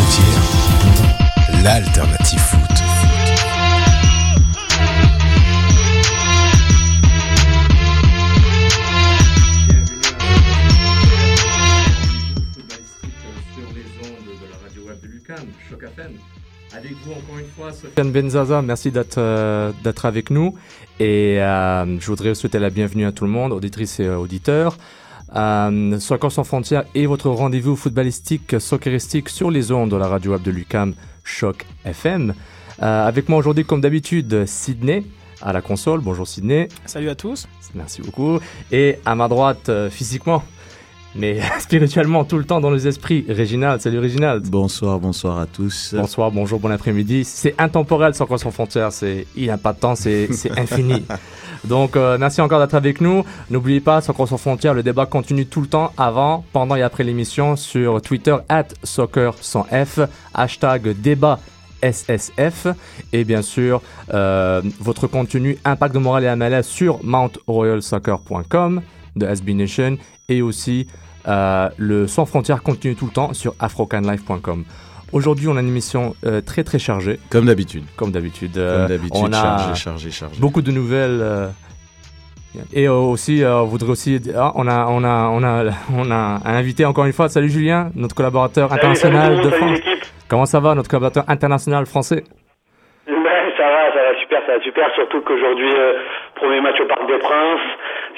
Frontières, l'alternative foot. sur les ondes de la radio web de Lucan, Choc FM. Avec vous encore une fois, Sofiane Benzaza, merci d'être euh, d'être avec nous. Et euh, je voudrais souhaiter la bienvenue à tout le monde, auditrices et auditeurs. Euh, Soccer sans frontières et votre rendez-vous footballistique, socceristique sur les ondes de la radio web de Lucam, Choc FM. Euh, avec moi aujourd'hui, comme d'habitude, Sydney à la console. Bonjour Sydney. Salut à tous. Merci beaucoup. Et à ma droite, euh, physiquement, mais spirituellement tout le temps dans les esprits, Réginald. Salut Réginald. Bonsoir, bonsoir à tous. Bonsoir, bonjour, bon après-midi. C'est intemporel sans sans frontières. C'est, il n'y a pas de temps, c'est, c'est infini. Donc, euh, merci encore d'être avec nous. N'oubliez pas, Soccer sans frontières, le débat continue tout le temps, avant, pendant et après l'émission, sur Twitter, at soccer sans F, hashtag débat SSF, et bien sûr, euh, votre contenu Impact de morale et MLS sur mountroyalsoccer.com de SB Nation, et aussi euh, le Sans frontières continue tout le temps sur afrocanlife.com. Aujourd'hui, on a une émission euh, très très chargée. Comme d'habitude. Comme d'habitude. Comme Euh, d'habitude, on a chargé, chargé, chargé. Beaucoup de nouvelles. euh, et aussi, euh, on voudrait aussi. ah, on, a, on, a, on, a, on a un invité encore une fois. Salut Julien, notre collaborateur international salut, de salut, France. l'équipe. Comment ça va, notre collaborateur international français? Ouais, ça va, ça va super, ça va super. Surtout qu'aujourd'hui, euh, premier match au Parc des Princes,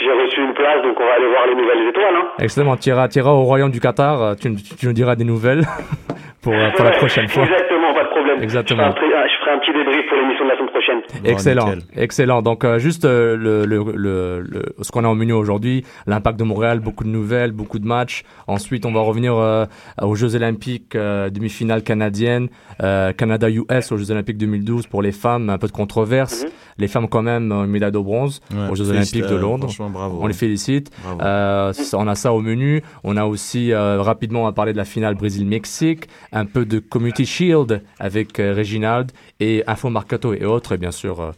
j'ai reçu une place, donc on va aller voir les nouvelles étoiles. Hein. Excellent, tu iras, au Royaume du Qatar. euh, Tu, tu- tu nous diras des nouvelles pour, euh, pour la prochaine fois. Exactement, pas de problème. Exactement. Je ferai, un, je ferai un petit pour l'émission de la semaine prochaine. Excellent, nickel. excellent. Donc euh, juste euh, le, le, le, le- ce qu'on a au menu aujourd'hui, l'impact de Montréal, beaucoup de nouvelles, beaucoup de matchs. Ensuite, on va revenir euh, aux Jeux Olympiques, euh, demi-finale canadienne, euh, Canada-US aux Jeux Olympiques 2012 pour les femmes, un peu de controverse. Les femmes quand même ont une médaille de bronze Ouais, aux Jeux Olympiques de euh, Londres. Franchement, bravo. On les félicite. Euh, on a ça au menu. On a aussi euh, rapidement va parler de la finale Brésil-Mexique, un peu de Community Shield avec euh, Reginald et Info Marcato et autres. Et bien sûr, euh,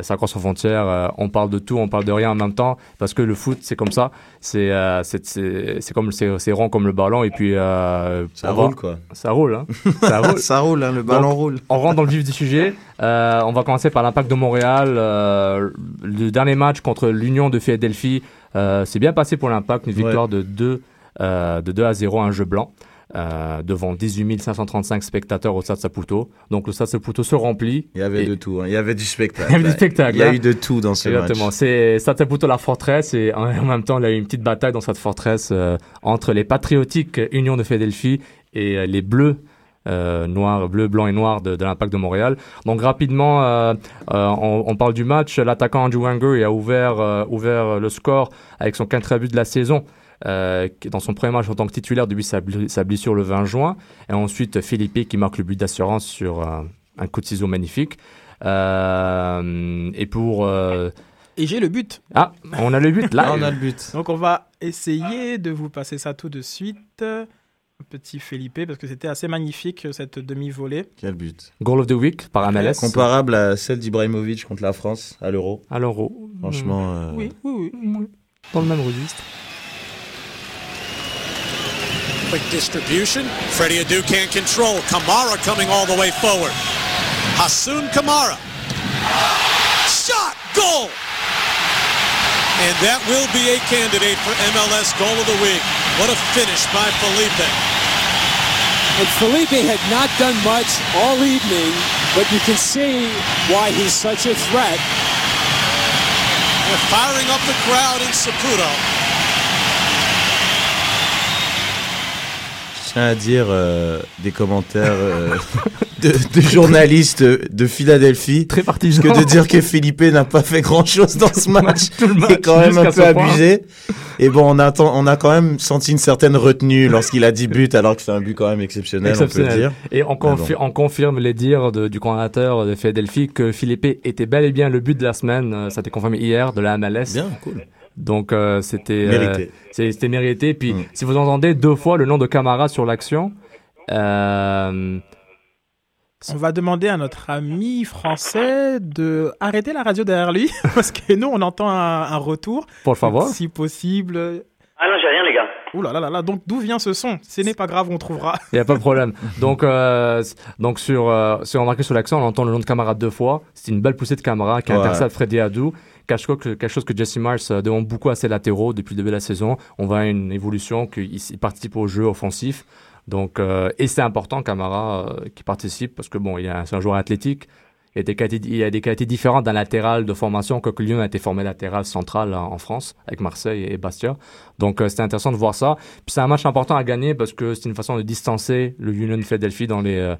ça croise sans frontières. euh, on parle de tout, on parle de rien en même temps parce que le foot c'est comme ça. C'est euh, c'est c'est c'est comme c'est c'est rond comme le ballon et puis euh, Ça va- roule, quoi. Ça roule. Hein. ça roule. Ça roule, hein, le ballon Donc, roule. On rentre dans le vif du sujet. On va commencer par l'impact de Montréal. Le dernier match contre l'Union de Philadelphie s'est bien passé pour l'impact. Une Ouais. victoire de 2 euh, de 2 à 0, un jeu blanc. Euh, devant 18 535 spectateurs au Stade Saputo. Donc le Stade Saputo se remplit. Il y avait Et- de tout. hein. Il y avait du spectacle. Il y avait du spectacle, Il y a hein. eu de tout dans ce Exactement. match. C'est Stade Saputo la forteresse et en en même temps il y a eu une petite bataille dans cette forteresse euh, entre les patriotiques Union de Philadelphie et euh, les Bleus. Euh, noirs, bleu, blanc et noir de, de l'Impact de Montréal. Donc rapidement, euh, euh, on, on parle du match. L'attaquant Andrew Wenger a ouvert, ouvert le score avec son quatrième but de la saison. Euh, dans son premier match en tant que titulaire depuis sa, bl- sa blessure le 20 juin. Et ensuite, Philippe qui marque le but d'assurance sur euh, un coup de ciseau magnifique. Euh, et pour... euh, Et j'ai le but. Ah, on a le but là. On a le but. Donc on va essayer de vous passer ça tout de suite. petit Felipe, parce que c'était assez magnifique cette demi-volée. Quel but. Goal of the week par MLS. Comparable à celle d'Ibrahimovic contre la France à l'Euro. À l'Euro. Franchement. euh, Oui, oui, oui. Dans le même registre. Quick distribution. Freddie Adu can't control. Kamara coming all the way forward. Hassoun Kamara. Shot! Goal! And that will be a candidate for MLS Goal of the Week. What a finish by Felipe. And Felipe had not done much all evening, but you can see why he's such a threat. They're firing up the crowd in Saputo. Tiens à dire euh, des commentaires euh, de, de journalistes de Philadelphie. Très partisan. Que de dire que Philippe n'a pas fait grand chose dans ce match Tout le match, est quand même un peu point. abusé. Et bon, on, attend, on a quand même senti une certaine retenue lorsqu'il a dit but, alors que c'est un but quand même exceptionnel, on peut le dire. Et on, bon. confi- on confirme les dires de- du coordinateur de Philadelphie que Philippe était bel et bien le but de la semaine. Euh, Ça a été confirmé hier de la MLS. Bien, cool. Donc euh, c'était euh, Mérité. C'était mérité. Puis Mm. si vous entendez deux fois le nom de Camara sur l'action, euh, On va demander à notre ami français de arrêter la radio derrière lui, parce que nous, on entend un, un retour. pour le favor. Si possible. Ah non, j'ai rien, les gars. Ouh là là là là, donc d'où vient ce son? Ce n'est pas grave, on trouvera. Il n'y a pas de problème. Donc, euh, donc sur, euh, si on remarque sur l'accent, on entend le nom de Camara deux fois. C'est une belle poussée de Camara qui Ouais. intercepte Freddy Adou. Quelque chose que, Jesse Mars euh, demande beaucoup à ses latéraux depuis le début de la saison. On voit une évolution, qu'il il participe au jeu offensif. Donc, euh, et c'est important, Camara, euh, qui participe, parce que bon, il c'est un joueur athlétique. Il y, a des qualités, il y a des qualités différentes d'un latéral de formation. Quoique Lyon a été formé latéral central en en France, avec Marseille et Bastia. Donc, euh, c'était intéressant de voir ça. Puis c'est un match important à gagner parce que c'est une façon de distancer le Union Philadelphie dans les.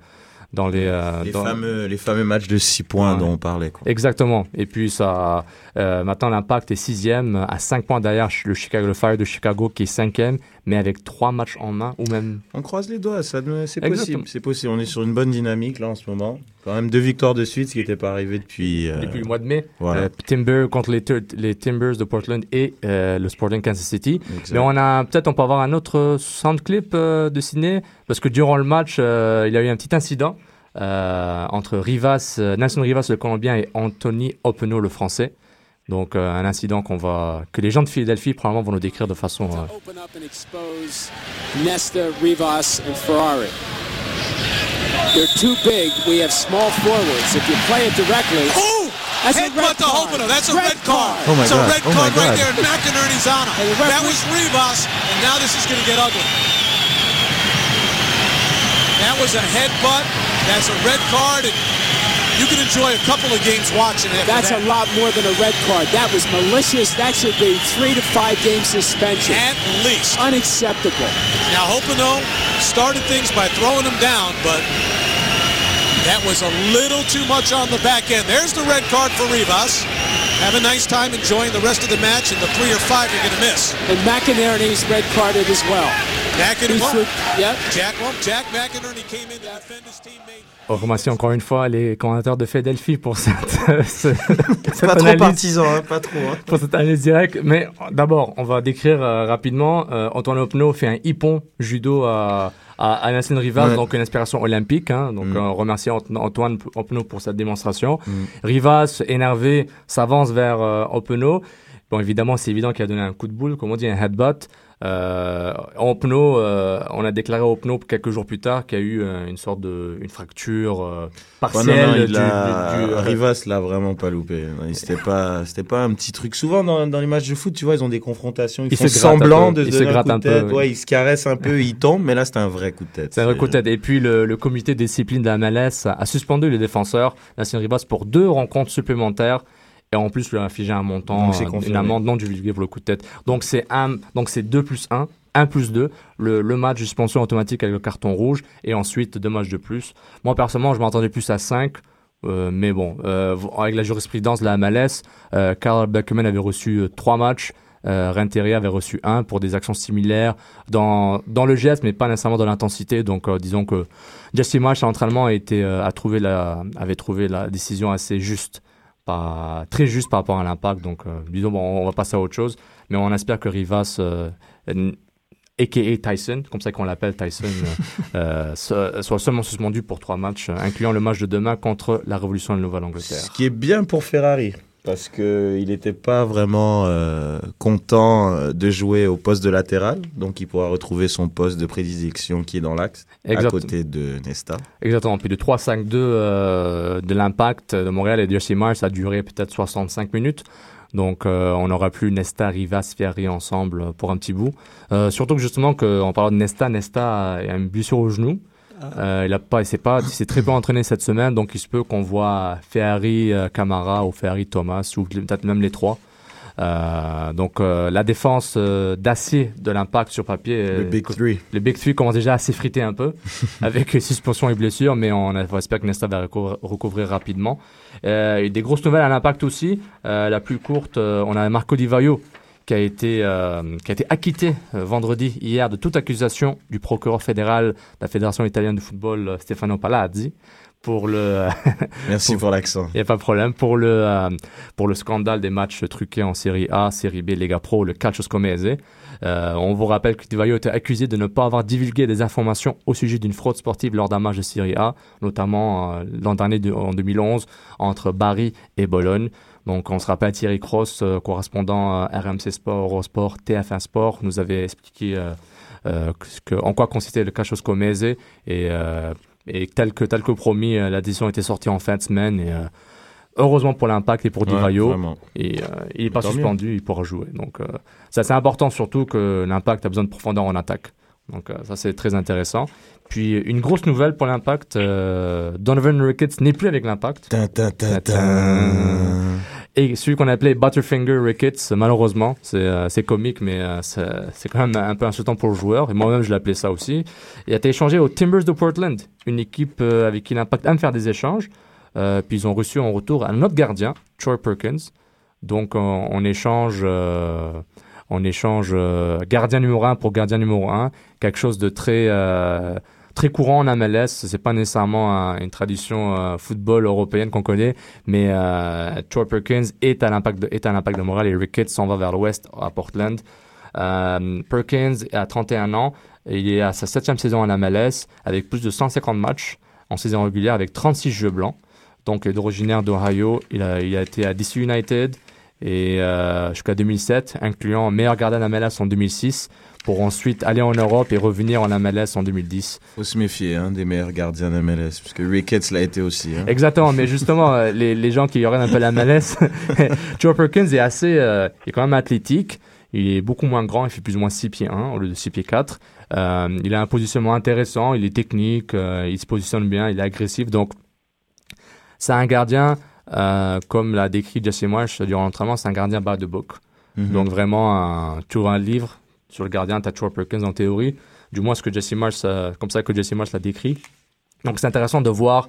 Dans les, euh, Les, dans- fameux, les fameux matchs de 6 points Ouais. dont on parlait. Quoi. Exactement. Et puis ça, euh, maintenant l'impact est sixième à 5 points derrière le Chicago le Fire de Chicago qui est cinquième, mais avec trois matchs en main ou même. On croise les doigts, ça, c'est possible. C'est possible. On est sur une bonne dynamique là en ce moment. Quand même deux victoires de suite, ce qui n'était pas arrivé depuis. euh, Depuis le mois de mai, voilà. euh, Timber contre les, les Timbers de Portland et euh, le Sporting Kansas City. exact. Mais on a peut-être on peut avoir un autre sound clip de parce que durant le match, il y a eu un petit incident entre Rivas, Nelson Rivas le Colombien et Anthony Openo le Français. Donc euh, un incident qu'on va que les gens de Philadelphie probablement vont nous décrire de façon euh, Open up and expose Nesta, Rivas, and Ferrari. They're too big. We have small forwards. If you play it directly, Oh! That's a Headbutt red to. That's a Red red card. card. Oh my it's a God. red Oh card right there. and McInerney's referee- That was Rivas, and now this is going to get ugly. That was a headbutt. That's a red card, and you can enjoy a couple of games watching it. that's a lot more than a red card. That was malicious. That should be three to five game suspension. At least. Unacceptable. Now, Hopino started things by throwing him down, but that was a little too much on the back end. There's the red card for Rivas. Have a nice time enjoying the rest of the match, and the three or five you're going to miss. And McInerney's red carded as well. On remercie encore une fois les commentateurs de Philadelphie pour cette, ce- cette Pas trop analyse, partisan, hein, pas trop. hein. pour cette analyse directe. Mais d'abord, on va décrire euh, rapidement. Euh, Antoine Opno fait un hippon judo à, à, à Nelson Rivas, Ouais. donc une inspiration olympique. Hein, donc Mm. euh, on remercie Ant- Antoine Opno pour cette démonstration. Mm. Rivas, énervé, s'avance vers euh. Bon, évidemment, c'est évident qu'il a donné un coup de boule, comme on dit, un headbutt. Euh, Opno, euh, on a déclaré à Opno quelques jours plus tard qu'il y a eu euh, une sorte de une fracture euh, partielle non, non, il du, a- du- du- Rivas l'a vraiment pas loupé. C'était pas, c'était pas un petit truc. Souvent dans, dans les matchs de foot, tu vois, ils ont des confrontations, ils Il font se gratte un semblant peu, de il se se donner un coup de peu, tête. oui. Ouais, ils se caressent un peu, ils tombent, mais là c'était un vrai coup de tête. C'est un vrai coup de tête. Et puis le, le comité de discipline de la MLS a, suspendu les défenseurs Nassim Ribas pour deux rencontres supplémentaires et en plus lui a infligé un montant, Donc, c'est euh, une amende non divulguée pour le coup de tête. Donc c'est un, donc c'est 2 plus 1, 1 plus 2, le, le match de suspension automatique avec le carton rouge et ensuite deux matchs de plus. Moi personnellement je m'attendais plus à 5. euh, mais bon, euh, avec la jurisprudence de la MLS, euh, Karl Beckman avait reçu trois matchs, euh, Renteria avait reçu un pour des actions similaires dans, dans le geste, mais pas nécessairement dans l'intensité. Donc, euh, disons que Jesse Marsh, à l'entraînement, a, été, euh, a trouvé la, avait trouvé la décision assez juste, pas, très juste par rapport à l'impact. Donc, euh, disons, bon, on va passer à autre chose. Mais on espère que Rivas euh, a.k.a. Tyson, comme ça qu'on l'appelle Tyson, euh, so- soit seulement suspendu pour trois matchs, euh, incluant le match de demain contre la Révolution de Nouvelle-Angleterre. Ce qui est bien pour Ferrari, parce qu'il n'était pas vraiment euh, content euh, de jouer au poste de latéral, donc il pourra retrouver son poste de prédilection qui est dans l'axe, à côté de Nesta. Exactement. Puis le 3-5-2 euh, de l'impact de Montréal et de Jesse Myers, ça a duré peut-être 65 minutes. Donc, euh, on n'aura plus Nesta, Rivas, Ferry ensemble pour un petit bout. Surtout que justement, que, en parlant de Nesta, Nesta a une blessure au genou. Euh, il a pas, il s'est pas, il s'est très peu entraîné cette semaine, donc il se peut qu'on voit Ferrari, euh, Camara ou Ferrari, Thomas, ou peut-être même les trois. Euh, donc euh, la défense euh, d'acier de l'impact sur papier, Le Big Three. le Big Three commence déjà à s'effriter un peu avec les suspensions et blessures, mais on, espère que Nesta va recouvrir, recouvrir rapidement. Et des grosses nouvelles à l'impact aussi. La plus courte, on a Marco Di Vaio qui a été, euh, qui a été acquitté euh, vendredi, hier, de toute accusation du procureur fédéral de la Fédération italienne de football, euh, Stefano Palazzi, pour le... Merci pour l'accent. Il n'y a pas de problème. Pour le, euh, pour le scandale des matchs truqués en Série A, Série B, Lega Pro, le Calcio Scomese. Euh, on vous rappelle que Di Vaio était accusé de ne pas avoir divulgué des informations au sujet d'une fraude sportive lors d'un match de Série A, notamment euh, l'an dernier, de- en 2011, entre Bari et Bologne. Donc, on se rappelle Thierry Cross, euh, correspondant à RMC Sport, Eurosport, TF1 Sport, nous avait expliqué euh, euh, que- en quoi consistait le Calcio Scomese et, euh, et tel que, tel que promis, euh, la décision était sortie en fin de semaine et euh, heureusement pour l'impact et pour Ouais. Et euh, il n'est pas mieux. suspendu, il pourra jouer. Donc, euh, ça c'est important surtout que l'impact a besoin de profondeur en attaque. Donc, euh, ça c'est très intéressant. Puis, une grosse nouvelle pour l'impact euh, Donovan Ricketts n'est plus avec l'impact. Et celui qu'on appelait Butterfinger Ricketts, malheureusement, c'est euh, comique, mais euh, c'est quand même un peu insultant pour le joueur. Et moi-même, je l'appelais ça aussi. Il a été échangé aux Timbers de Portland, une équipe euh, avec qui l'Impact aime faire des échanges. Euh, puis ils ont reçu en retour un autre gardien, Troy Perkins. Donc on, échange, on échange euh, gardien numéro 1 pour gardien numéro 1. Quelque chose de très, très courant en MLS. C'est pas nécessairement un- une tradition euh, football européenne qu'on connaît, mais euh, Troy Perkins est à l'impact de, est à l'impact de Montréal et Ricketts s'en va vers l'ouest à Portland. Euh, Perkins a 31 ans. Il est à sa septième saison en MLS avec plus de 150 matchs en saison régulière avec 36 jeux blancs. Donc, il est originaire d'Ohio. Il a, été à DC United et euh, jusqu'à 2007, incluant meilleur gardien en MLS en 2006, pour ensuite aller en Europe et revenir en MLS en 2010. Faut se méfier hein, des meilleurs gardiens de MLS, parce que Ricketts l'a été aussi. Hein. Exactement, mais justement, euh, les, les gens qui auraient un peu la MLS, Joe Perkins est assez, euh, est quand même athlétique. Il est beaucoup moins grand, il fait plus ou moins 6 pieds 1 au lieu de 6 pieds 4. Euh, il a un positionnement intéressant, il est technique, euh, il se positionne bien, il est agressif. Donc, c'est un gardien, comme l'a décrit Jesse Marsh durant l'entraînement, c'est un gardien bas de book. Mhm. Donc, vraiment, un, tu ouvres un livre sur le gardien, tu as Troy Perkins en théorie. Du moins, ce que Jesse Marsh, euh, comme ça que Jesse Marsh l'a décrit. Donc, c'est intéressant de voir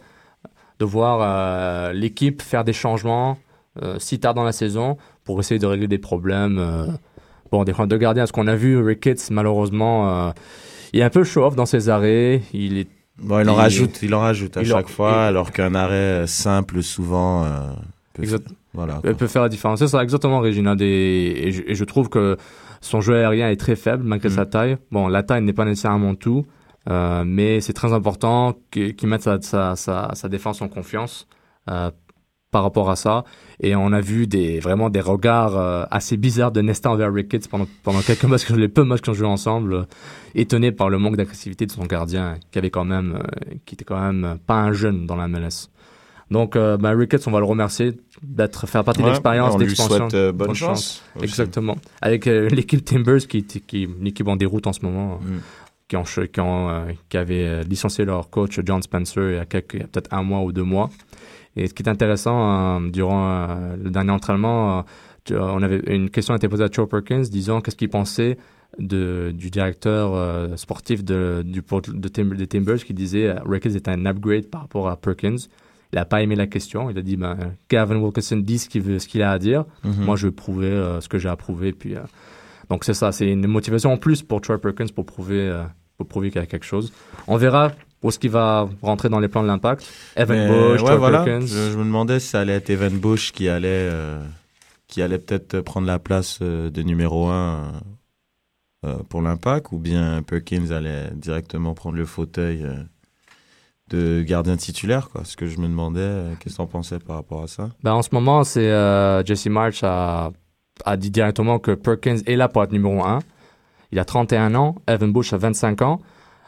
de voir euh, l'équipe faire des changements euh, si tard dans la saison pour essayer de régler des problèmes. bon, des problèmes de gardien. Ce qu'on a vu, Ricketts, malheureusement, il est un peu show-off dans ses arrêts. Il est Bon, il en rajoute, il en rajoute à en- chaque fois, il- alors qu'un arrêt simple, souvent, euh, peut, Exact. voilà. Peut faire la différence. C'est ça, exactement, Régina. Des... Et, je, et je trouve que son jeu aérien est très faible malgré Mm. sa taille. Bon, la taille n'est pas nécessairement tout, euh, mais c'est très important qu'il mette sa, sa, sa, sa défense en confiance euh, par rapport à ça. Et on a vu des, vraiment des regards euh, assez bizarres de Nesta envers Ricketts pendant, pendant quelques matchs, que- les peu matchs qu'on joué ensemble, euh, étonné par le manque d'agressivité de son gardien, qui avait quand même, qui était quand même pas un jeune dans la MLS. Donc, euh, ben, Ricketts, on va le remercier d'être faire partie de Ouais, l'expérience, on lui d'expansion. euh, bonne chance aussi. Exactement. Avec euh, l'équipe Timbers, qui, est- qui une équipe en déroute en ce moment, Mm. qui, ont, ch- qui, ont, euh, qui avait euh, licencié leur coach John Spencer il y a, quelques- il y a peut-être un mois ou deux mois. Et ce qui est intéressant, euh, durant euh, le dernier entraînement, euh, euh, on avait une question a été posée à Joe Perkins disant qu'est-ce qu'il pensait de, du directeur euh, sportif de, du, de Tim- Timbers qui disait euh, Ricketts est un upgrade par rapport à Perkins. Il n'a pas aimé la question. Il a dit ben, Gavin Wilkinson dit ce qu'il veut- ce qu'il a à dire. Mhm. Moi, je vais prouver euh, ce que j'ai à prouver. Puis, euh, donc, c'est ça. C'est une motivation en plus pour Troy Perkins pour prouver, euh, pour prouver qu'il y a quelque chose. On verra où est-ce qu'il va rentrer dans les plans de l'impact. Evan Mais, Bush, ouais, Troy voilà. Perkins. Je, je me demandais si ça allait être Evan Bush qui allait, qui allait peut-être prendre la place de numéro 1 euh, pour l'impact ou bien Perkins allait directement prendre le fauteuil de gardien titulaire quoi. Ce que je me demandais, euh, qu'est-ce que en pensais par rapport à ça? Ben, en ce moment, c'est euh, Jesse March a, a dit directement que Perkins est là pour être numéro 1. Il a 31 ans, Evan Bush a 25 ans.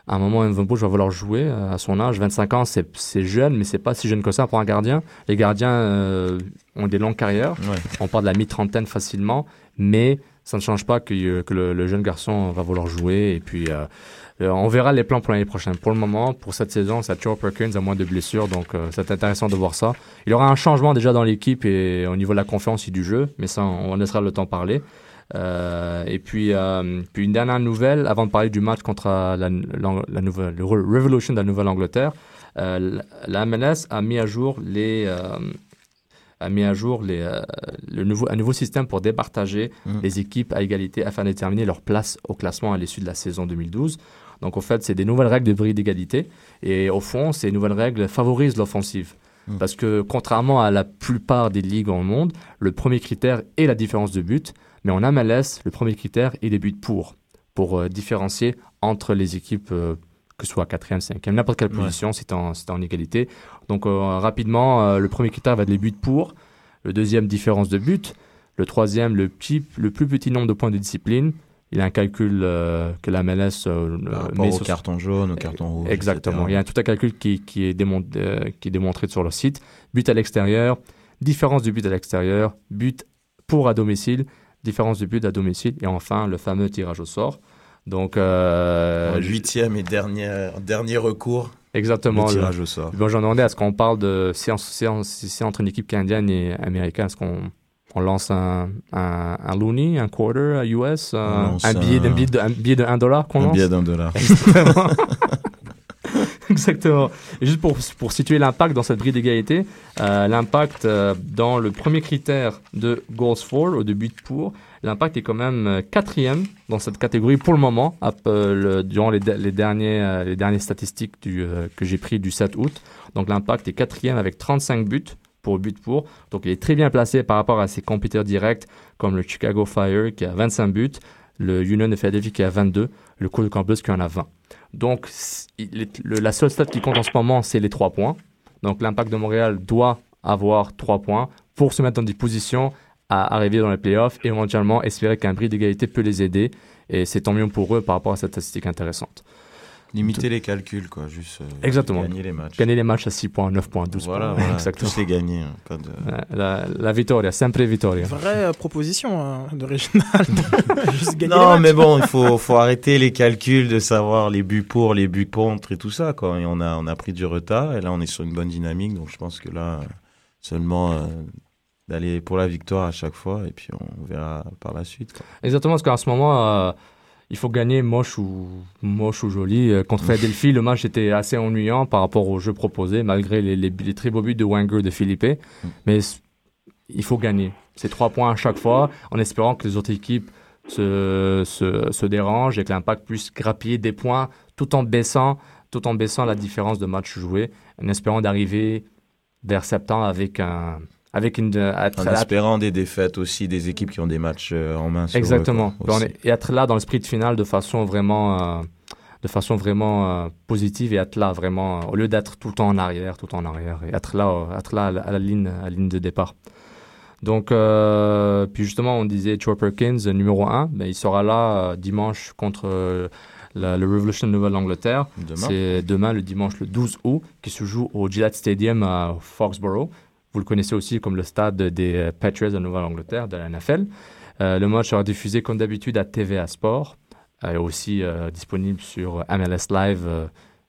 À un moment, Evan Bush va vouloir jouer euh, à son âge. 25 ans, c'est c'est jeune, mais c'est pas si jeune que ça pour un gardien. Les gardiens euh, ont des longues carrières. Ouais. On part de la mi-trentaine facilement, mais ça ne change pas que, euh, le, jeune garçon va vouloir jouer. Et puis, euh, euh, on verra les plans pour l'année prochaine. Pour le moment, pour cette saison, c'est Joe Perkins à moins de blessures, donc c'est intéressant de voir ça. Il y aura un changement déjà dans l'équipe et au niveau de la confiance et du jeu, mais ça, on laissera le temps parler. Et puis, une dernière nouvelle, avant de parler du match contre la, nouvelle, le Re- Revolution de la Nouvelle-Angleterre, la MLS a mis à jour les, a mis à jour les, euh, le nouveau, un nouveau système pour départager Mhm. les équipes à égalité afin de déterminer leur place au classement à l'issue de la saison 2012. Donc, au fait, c'est des nouvelles règles de bris d'égalité. Et au fond, ces nouvelles règles favorisent l'offensive. Mhm. Parce que, contrairement à la plupart des ligues dans le monde, le premier critère est la différence de but. Mais en MLS, le premier critère est les buts pour, pour euh, différencier entre les équipes, euh, que ce soit 4e, 5e, n'importe quelle Ouais. position, c'est en, c'est en égalité. Donc, euh, rapidement, euh, le premier critère va être les buts pour, le deuxième, différence de but, le troisième, le, petit, le plus petit nombre de points de discipline. Il y a un calcul euh, que la MLS met au sur- carton jaune, au carton rouge. Exactement. etc. Il y a tout un calcul qui, qui, est démon- qui est démontré sur le site. But à l'extérieur, différence du but à l'extérieur, but pour à domicile, différence du but à domicile, et enfin le fameux tirage au sort. Donc, euh, huitième et dernier, dernier recours, exactement. le tirage au sort. Bon, j'en demandais, est-ce qu'on parle de si, on- si on- si c'est entre une équipe canadienne et américaine, est-ce qu'on on lance un, un, un looney, un quarter à US, un, lance un billet, un- un billet de, un billet de 1 dollar qu'on Un lance? billet d'un dollar. Exactement. Exactement. Et juste pour, pour situer l'impact dans cette grille d'égalité, euh, l'impact euh, dans le premier critère de goals for, ou de but pour, l'impact est quand même euh, quatrième dans cette catégorie pour le moment, euh, le- durant les, de- les, derniers, euh, les dernières statistiques que j'ai pris du 7 août. Donc l'impact est quatrième avec 35 buts pour but pour. Donc il est très bien placé par rapport à ses compétiteurs directs comme le Chicago Fire qui a 25 buts, le Union de Philadelphie qui a 22, le Cold Campus qui en a 20. Donc, la seule stat qui compte en ce moment, c'est les trois points. Donc, l'impact de Montréal doit avoir trois points pour se mettre dans des positions à arriver dans les playoffs et éventuellement espérer qu'un bris d'égalité peut les aider. Et c'est tant mieux pour eux par rapport à cette statistique intéressante. Limiter les calculs, quoi. Juste euh, Exactement. gagner les matchs. Gagner les matchs à 6 points, 9 points, 12 Voilà, points. voilà. Exactement. Tous les gagner. hein, pas de- Ouais, La, la vittoria, sempre vittoria. Vraie euh, proposition hein, les Non, mais bon, il faut, faut arrêter les calculs de savoir les buts pour, les buts contre et tout ça. Quoi. Et on, a, on a pris du retard et là, on est sur une bonne dynamique. Donc, je pense que là, euh, seulement euh, d'aller pour la victoire à chaque fois et puis on verra par la suite. quoi. Exactement, parce qu'en ce moment, euh, il faut gagner moche ou, moche ou joli. Euh, Contre Philadelphie, le match était assez ennuyant par rapport au jeu proposé, malgré les, les, les très beaux buts de Wenger de Philippe. Mais c- il faut gagner. C'est trois points à chaque fois, en espérant que les autres équipes se, se, se dérangent et que l'impact puisse grappiller des points tout en baissant, tout en baissant la différence de matchs joués, en espérant d'arriver vers septembre avec un, avec une, à- En à- espérant des défaites aussi des équipes qui ont des matchs euh, en main. sur Exactement. Ben, est- et être là dans le sprint final de façon vraiment, euh, de façon vraiment euh, positive et être là vraiment, euh, au lieu d'être tout le temps en arrière, tout le temps en arrière, et être là, euh, être là à la, à la ligne, à la ligne de départ. Donc, euh, puis justement, on disait Troy Perkins, euh, numéro 1, ben, il sera là euh, dimanche contre euh, la- le Revolution de Nouvelle-Angleterre. Demain. C'est demain, le dimanche le 12 août, qui se joue au Gillette Stadium à Foxborough. Vous le connaissez aussi comme le stade des euh, Patriots de Nouvelle-Angleterre, de la NFL. Euh, le match sera diffusé comme d'habitude à TVA Sport, euh, aussi euh, disponible sur MLS Live,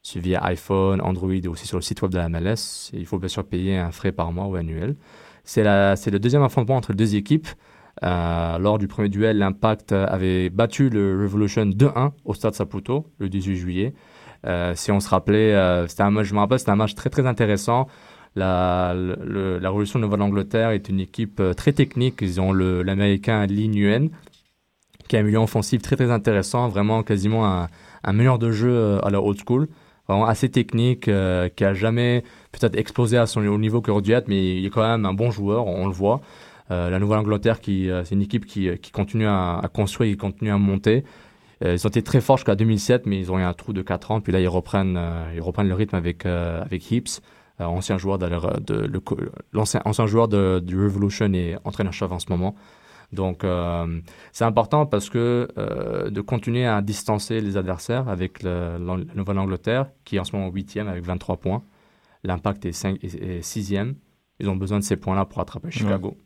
sur- via iPhone, Android et aussi sur le site web de la MLS. Il faut bien sûr payer un frais par mois ou annuel. C'est le deuxième affrontement entre les deux équipes. Lors du premier duel, l'Impact avait battu le Revolution 2-1 au Stade Saputo le 18 juillet. Si on se rappelait, c'était un match, je rappelle, c'était un match très très intéressant. La, la Révolution de Nouvelle-Angleterre est une équipe euh, très technique. Ils ont l'Américain Lee Nguyen, qui a un milieu offensif très très intéressant, vraiment quasiment un, meilleur de jeu euh, à la old school, vraiment assez technique, euh, qui a jamais peut-être explosé à son au niveau aurait dû être, mais il est quand même un bon joueur, on le voit. La Nouvelle-Angleterre, euh, c'est une équipe qui, continue à, construire, qui continue à monter. Ils ont été très forts jusqu'à 2007, mais ils ont eu un trou de 4 ans. Puis là, ils reprennent, ils reprennent le rythme avec, avec Hips, ancien joueur, de, l'ancien, ancien joueur de, du Revolution et entraîneur-chef en ce moment. Donc, euh, c'est important parce que euh, de continuer à distancer les adversaires avec le, la Nouvelle-Angleterre, qui est en ce moment 8e avec 23 points. L'impact est, 5, est 6e. Ils ont besoin de ces points-là pour attraper Chicago.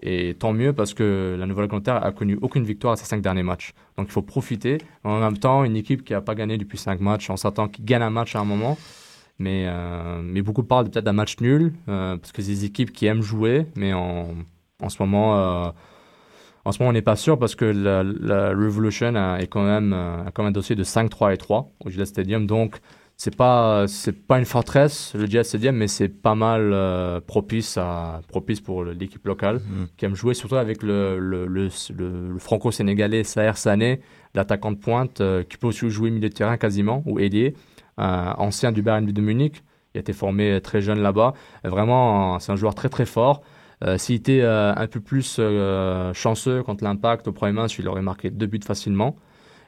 Et tant mieux parce que la Nouvelle-Angleterre a connu aucune victoire à ses cinq derniers matchs. Donc il faut profiter. En même temps, une équipe qui n'a pas gagné depuis cinq matchs, on s'attend qu'ils gagnent un match à un moment. Mais, euh, mais beaucoup parlent peut-être d'un match nul euh, parce que c'est des équipes qui aiment jouer. Mais en, en ce moment, euh, en ce moment, on n'est pas sûr parce que la, la Revolution a, est quand même, a quand même un dossier de 5-3 et 3 au Gillette Stadium. Donc c'est pas c'est pas une forteresse le Gillette Stadium mais c'est pas mal euh, propice à propice pour l'équipe locale qui aime jouer surtout avec le le, le, le- le franco-sénégalais Saher Sané l'attaquant de pointe euh, qui peut aussi jouer milieu de terrain quasiment ou ailier ancien du Bayern de Munich il a été formé très jeune là-bas Euh, vraiment c'est un joueur très très fort euh, S'il était euh, un peu plus euh, chanceux contre l'impact au premier match, il aurait marqué deux buts facilement.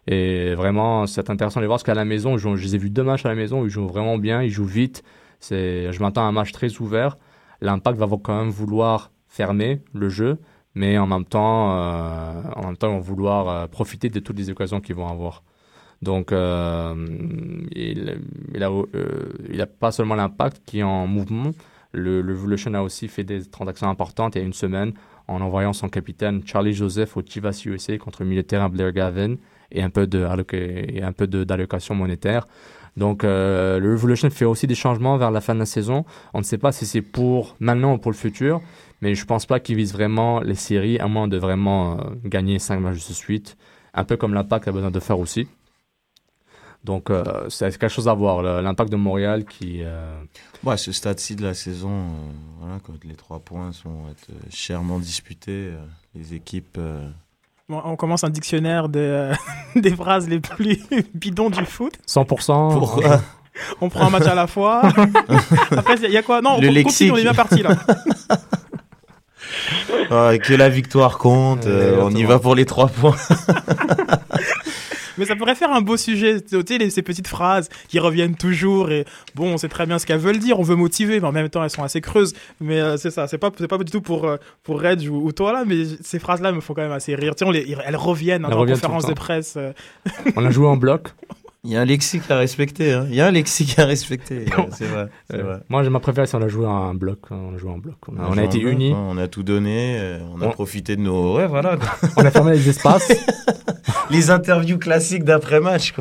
Et vraiment, c'est intéressant de les voir parce qu'à la maison, je les ai vus deux matchs à la maison, ils jouent vraiment bien, ils jouent vite. Je m'attends à un match très ouvert. L'impact va quand même vouloir fermer le jeu, mais en même temps, euh, en même temps, ils vont vouloir euh, profiter de toutes les occasions qu'ils vont avoir. Donc, euh, il, euh, il a pas seulement l'impact qui est en mouvement, le, le Evolution a aussi fait des transactions importantes il y a une semaine en envoyant son capitaine Charlie Joseph au Chivas USA contre le terrain Blair Gavin et un peu de et d'allocation monétaire. Donc euh, le Revolution fait aussi des changements vers la fin de la saison. On ne sait pas si c'est pour maintenant ou pour le futur, mais je pense pas qu'ils visent vraiment les séries à moins de vraiment gagner 5 matchs de suite, un peu comme l'Impact a besoin de faire aussi. Donc euh, c'est quelque chose à voir. L'Impact de Montréal qui euh, Ouais, ce stade-ci de la saison, euh, voilà, quand les trois points sont être, euh, chèrement disputés, euh, les équipes. euh, Bon, on commence un dictionnaire des, euh, des phrases les plus bidons du foot. 100%. Pourquoi On prend un match à la fois. Après, il y a quoi? Non, Le on continue, lexique. on est bien parti là. que la victoire compte, euh, on y va pour les trois points. Mais ça pourrait faire un beau sujet, tu sais, ces petites phrases qui reviennent toujours et bon, on sait très bien ce qu'elles veulent dire, on veut motiver, mais en même temps, elles sont assez creuses. Mais euh, c'est ça, c'est pas, c'est pas du tout pour, euh, pour Reg ou, ou toi là, mais ces phrases-là me font quand même assez rire. Tu sais, on les, elles reviennent hein, dans les conférences de presse. euh. on a joué en bloc. Il y a un lexique à respecter. hein. Il y a un lexique à respecter. euh, c'est vrai. c'est Euh, vrai. moi, j'ai ma préférée on a joué en bloc. hein, On a joué en bloc. On a, on a joué été bloc, unis. hein, On a tout donné. euh, on a On- profité de nos. Ouais, voilà. On a fermé les espaces. les interviews classiques d'après-match.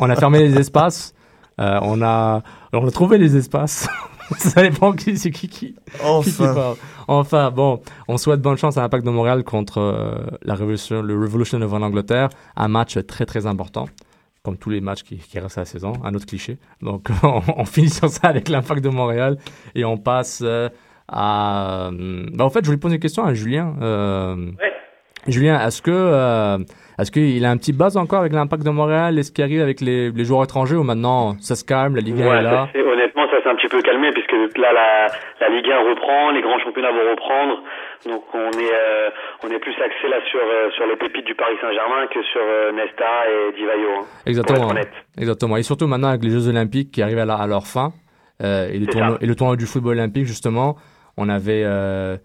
on a fermé les espaces. Euh, on a, on a trouvé les espaces. Ça dépend qui c'est qui qui. Enfin. Enfin, bon, on souhaite bonne chance à l'Impact de Montréal contre la Révolution, le Revolution of Angleterre. Un match très très important, comme tous les matchs qui, qui restent à la saison. Un autre cliché. Donc, on, on finit sur ça avec l'Impact de Montréal et on passe euh, à. euh, bah, en fait, je voulais poser une question à Julien. Euh, Julien, est-ce que euh, est-ce qu'il a un petit buzz encore avec l'Impact de Montréal, est-ce qu'il arrive avec les, les joueurs étrangers ou maintenant ça se calme, la Ligue 1 Ouais, est là honnêtement, ça s'est un petit peu calmé puisque là, la, la Ligue 1 reprend, les grands championnats vont reprendre. Donc, on est, euh, on est plus axé là sur, euh, sur les pépites du Paris Saint-Germain que sur euh, Nesta et Divayo. hein, pour Exactement. Exactement. Et surtout maintenant avec les Jeux Olympiques qui arrivent à, la- à leur fin euh, et, le tournoi, et le tournoi du football olympique justement, on avait euh,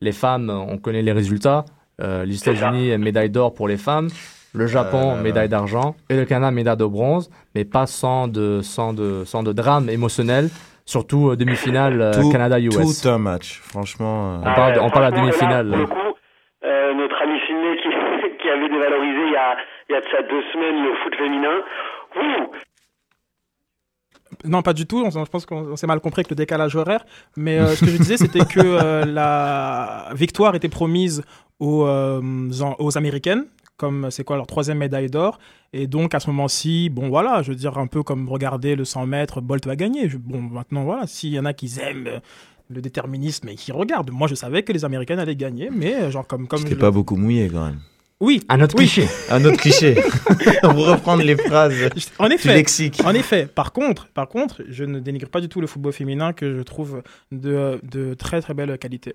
les femmes, on connaît les résultats. Euh, les États-Unis médaille d'or pour les femmes, le Japon médaille d'argent et le Canada médaille de bronze, mais pas sans de sans de sans de drame émotionnel, surtout euh, demi-finale euh, Canada-US. Tout un match, franchement. euh, On parle de- on parle à demi-finale. pour le coup, euh, notre ami Sidney qui, qui avait dévalorisé il y a, il y a de ça deux semaines le foot féminin. Ouh, Non, pas du tout. On- je pense qu'on on s'est mal compris avec le décalage horaire. Mais euh, ce que je disais, c'était que euh, la victoire était promise aux, euh, aux Américaines, comme c'est quoi leur troisième médaille d'or. Et donc, à ce moment-ci, bon, voilà, je veux dire, un peu comme regarder le 100 mètres, Bolt va gagner. Je- bon, maintenant, voilà, s'il y en a qui aiment euh, le déterminisme et qui regardent, moi, je savais que les Américaines allaient gagner, mais euh, genre, comme. comme C'était je pas beaucoup mouillé quand même. Oui, Un autre Oui. cliché. Un autre cliché. Pour reprendre les phrases en du effet. lexique. En effet, par contre, par contre, je ne dénigre pas du tout le football féminin que je trouve de, de très très belle qualité.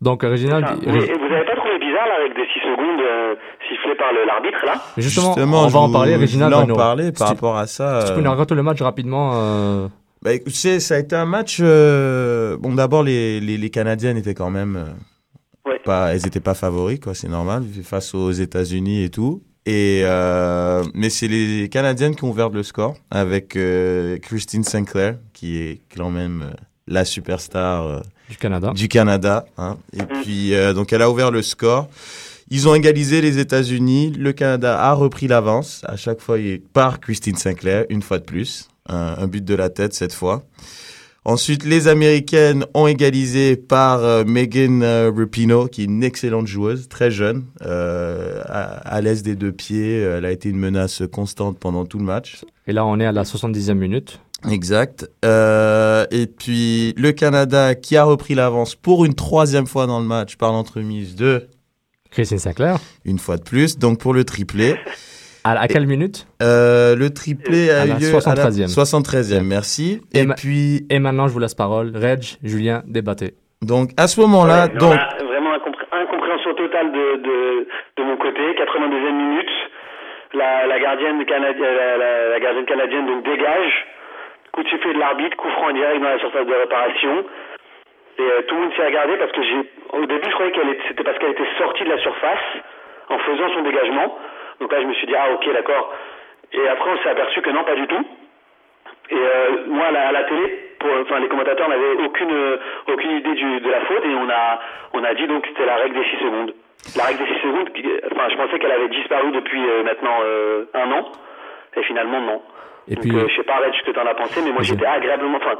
Donc, Réginald, Et vous avez pas trouvé bizarre règle des 6 secondes euh, sifflée par l'arbitre là. Justement, Justement, on va en parler. Reginald voulais va en parler par rapport à ça. Si tu peux nous raconter le match rapidement. euh, Bah, écoute, c'est- ça a été un match. euh, bon, d'abord, les, les, les Canadiennes étaient quand même. euh, Ouais. pas, elles n'étaient pas favoris, quoi, c'est normal, face aux États-Unis et tout. Et, euh, mais c'est les Canadiennes qui ont ouvert le score avec euh, Christine Sinclair, qui est quand même euh, la superstar euh, du Canada. du Canada. hein. Et puis, euh, donc, elle a ouvert le score. Ils ont égalisé les États-Unis. Le Canada a repris l'avance. À chaque fois, il- par Christine Sinclair, une fois de plus. Un, un but de la tête cette fois. Ensuite, les Américaines ont égalisé par euh, Megan euh, Rapinoe, qui est une excellente joueuse, très jeune, euh, à, à l'aise des deux pieds. Elle a été une menace constante pendant tout le match. Et là, on est à la 70e minute. Exact. Euh, et puis le Canada qui a repris l'avance pour une troisième fois dans le match par l'entremise de Christine Sinclair. une fois de plus, donc pour le triplé. À, à quelle minute? Euh, le triplé a À eu la lieu 73e. à la 73e, merci. Et, ma- puis, Et maintenant, je vous laisse parole. Reg, Julien, débattez. donc à ce moment-là, Ouais, donc vraiment incompré- incompréhension totale de, de, de mon côté. 82e minute, la, la gardienne canadienne, la, la- la gardienne canadienne donc dégage. Coup de sifflet de l'arbitre, coup franc direct dans la surface de réparation. Et euh, tout le monde s'est regardé parce que j'ai, au début, je croyais qu'elle était- c'était parce qu'elle était sortie de la surface en faisant son dégagement. Donc là, je me suis dit ah ok d'accord. Et après, on s'est aperçu que non, pas du tout. Et euh, moi, à la, à la télé, pour, enfin, les commentateurs n'avaient aucune, euh, aucune idée de la faute et on a, on a dit donc que c'était la règle des 6 secondes. La règle des 6 secondes, enfin, je pensais qu'elle avait disparu depuis maintenant un an et finalement non. Et donc, puis, euh, je sais pas, Reg, ce que t'en as pensé, mais moi j'étais agréablement, enfin,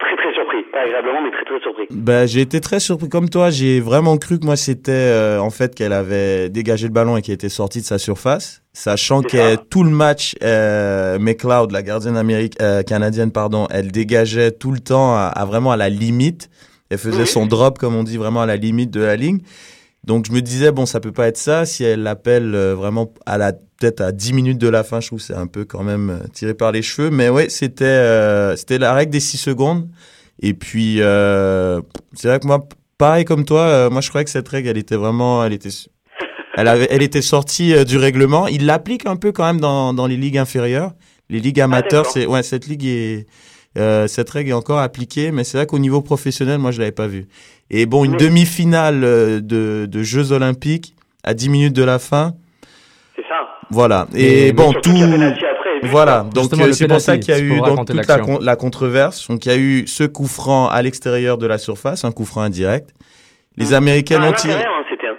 très très surpris. Pas agréablement, mais très très surpris. Ben, j'ai été très surpris comme toi. J'ai vraiment cru que moi c'était euh, en fait qu'elle avait dégagé le ballon et qu'elle était sortie de sa surface, sachant que tout le match, euh, McLeod, la gardienne américaine, euh, canadienne, pardon, elle dégageait tout le temps à, à vraiment à la limite. Elle faisait Oui. son drop, comme on dit, vraiment à la limite de la ligne. Donc je me disais bon, ça peut pas être ça. Si elle l'appelle euh, vraiment à la peut-être à 10 minutes de la fin, je trouve que c'est un peu quand même euh, tiré par les cheveux. Mais ouais, c'était euh, c'était la règle des 6 secondes. Et puis, euh, c'est vrai que moi, pareil comme toi, moi je croyais que cette règle, elle était vraiment, elle était, elle avait, elle était sortie du règlement. Il l'applique un peu quand même dans, dans les ligues inférieures, les ligues amateurs. d'accord. c'est, ouais, cette ligue est, euh, cette règle est encore appliquée, mais c'est vrai qu'au niveau professionnel, moi je l'avais pas vu. Et bon, une demi-finale euh, de, de Jeux Olympiques à 10 minutes de la fin, C'est ça. voilà. Et bon, tout. après, et Voilà, donc euh, c'est pour ça qu'il y a eu donc, toute la, con- la controverse. Donc il y a eu ce coup franc à l'extérieur de la surface, un coup franc indirect. Les Américaines Ah, à ont tiré l'intérieur, hein, c'était un.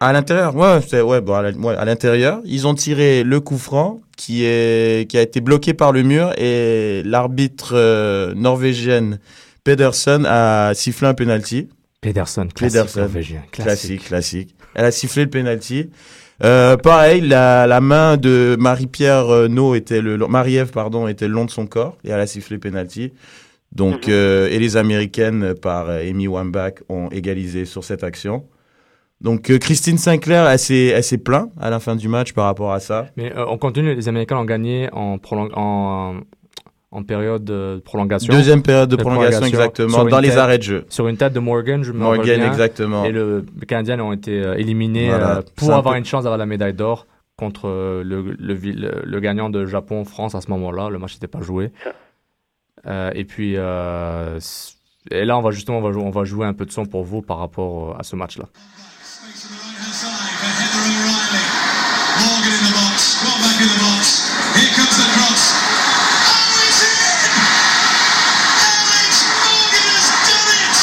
À l'intérieur. Ouais, c'est ouais, bon, à la- ouais, à l'intérieur, ils ont tiré le coup franc qui est qui a été bloqué par le mur et l'arbitre euh, norvégienne Pedersen a sifflé un penalty. Pedersen, classique Pedersen. norvégien. Classique, classique. Elle a sifflé le penalty. Euh, pareil, la, la main de Marie-Pierre euh, No était le long- Marie-Ève pardon était le long de son corps et elle a sifflé le penalty. Donc Mhm. euh, et les américaines par Amy Wambach ont égalisé sur cette action. Donc euh, Christine Sinclair, elle s'est elle s'est plaint à la fin du match par rapport à ça. Mais euh, on continue, les Américains ont gagné en, prolong- en, en période de prolongation. Deuxième période de De prolongation, prolongation exactement dans les tête. arrêts de jeu. Sur une tête de Morgan, je me Morgan reviens. exactement. Et le, les Canadiens ont été euh, éliminés Voilà. euh, pour un avoir peu- une chance d'avoir la médaille d'or contre le, le, vi- le- le gagnant de Japon-France à ce moment-là. Le match n'était pas joué. Euh, et puis, et là, on va justement on va, jouer, on va jouer un peu de son pour vous par rapport à ce match-là. Morgan in the box, Scott back in the box. Here comes the cross. Oh, it's in! Alex Morgan has done it!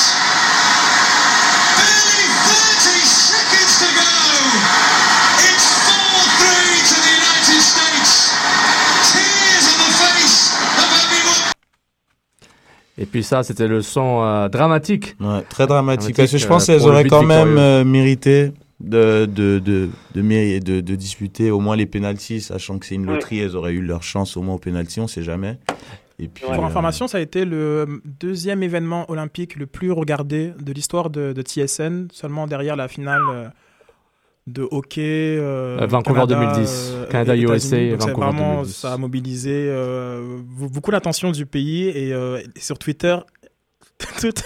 Barely 30 seconds to go. It's 4-3 to the United States. Tears on the face of Abby Morgan. Et puis ça, c'était le son euh, dramatique. Ouais, très dramatique. Dramatique, Parce que je euh, pense qu'elles pour le auraient quand même euh, mérité de, de, de, de, de, de disputer au moins les pénalties, sachant que c'est une loterie, elles auraient eu leur chance au moins aux pénalties, on sait jamais. Et puis. Pour euh, information, ça a été le deuxième événement olympique le plus regardé de l'histoire de, de TSN, seulement derrière la finale euh, de hockey. euh, Vancouver Canada, 2010. euh, Canada, USA Donc, Vancouver vraiment, 2010. Ça a mobilisé euh, be- beaucoup l'attention du pays et, euh, et sur Twitter. toute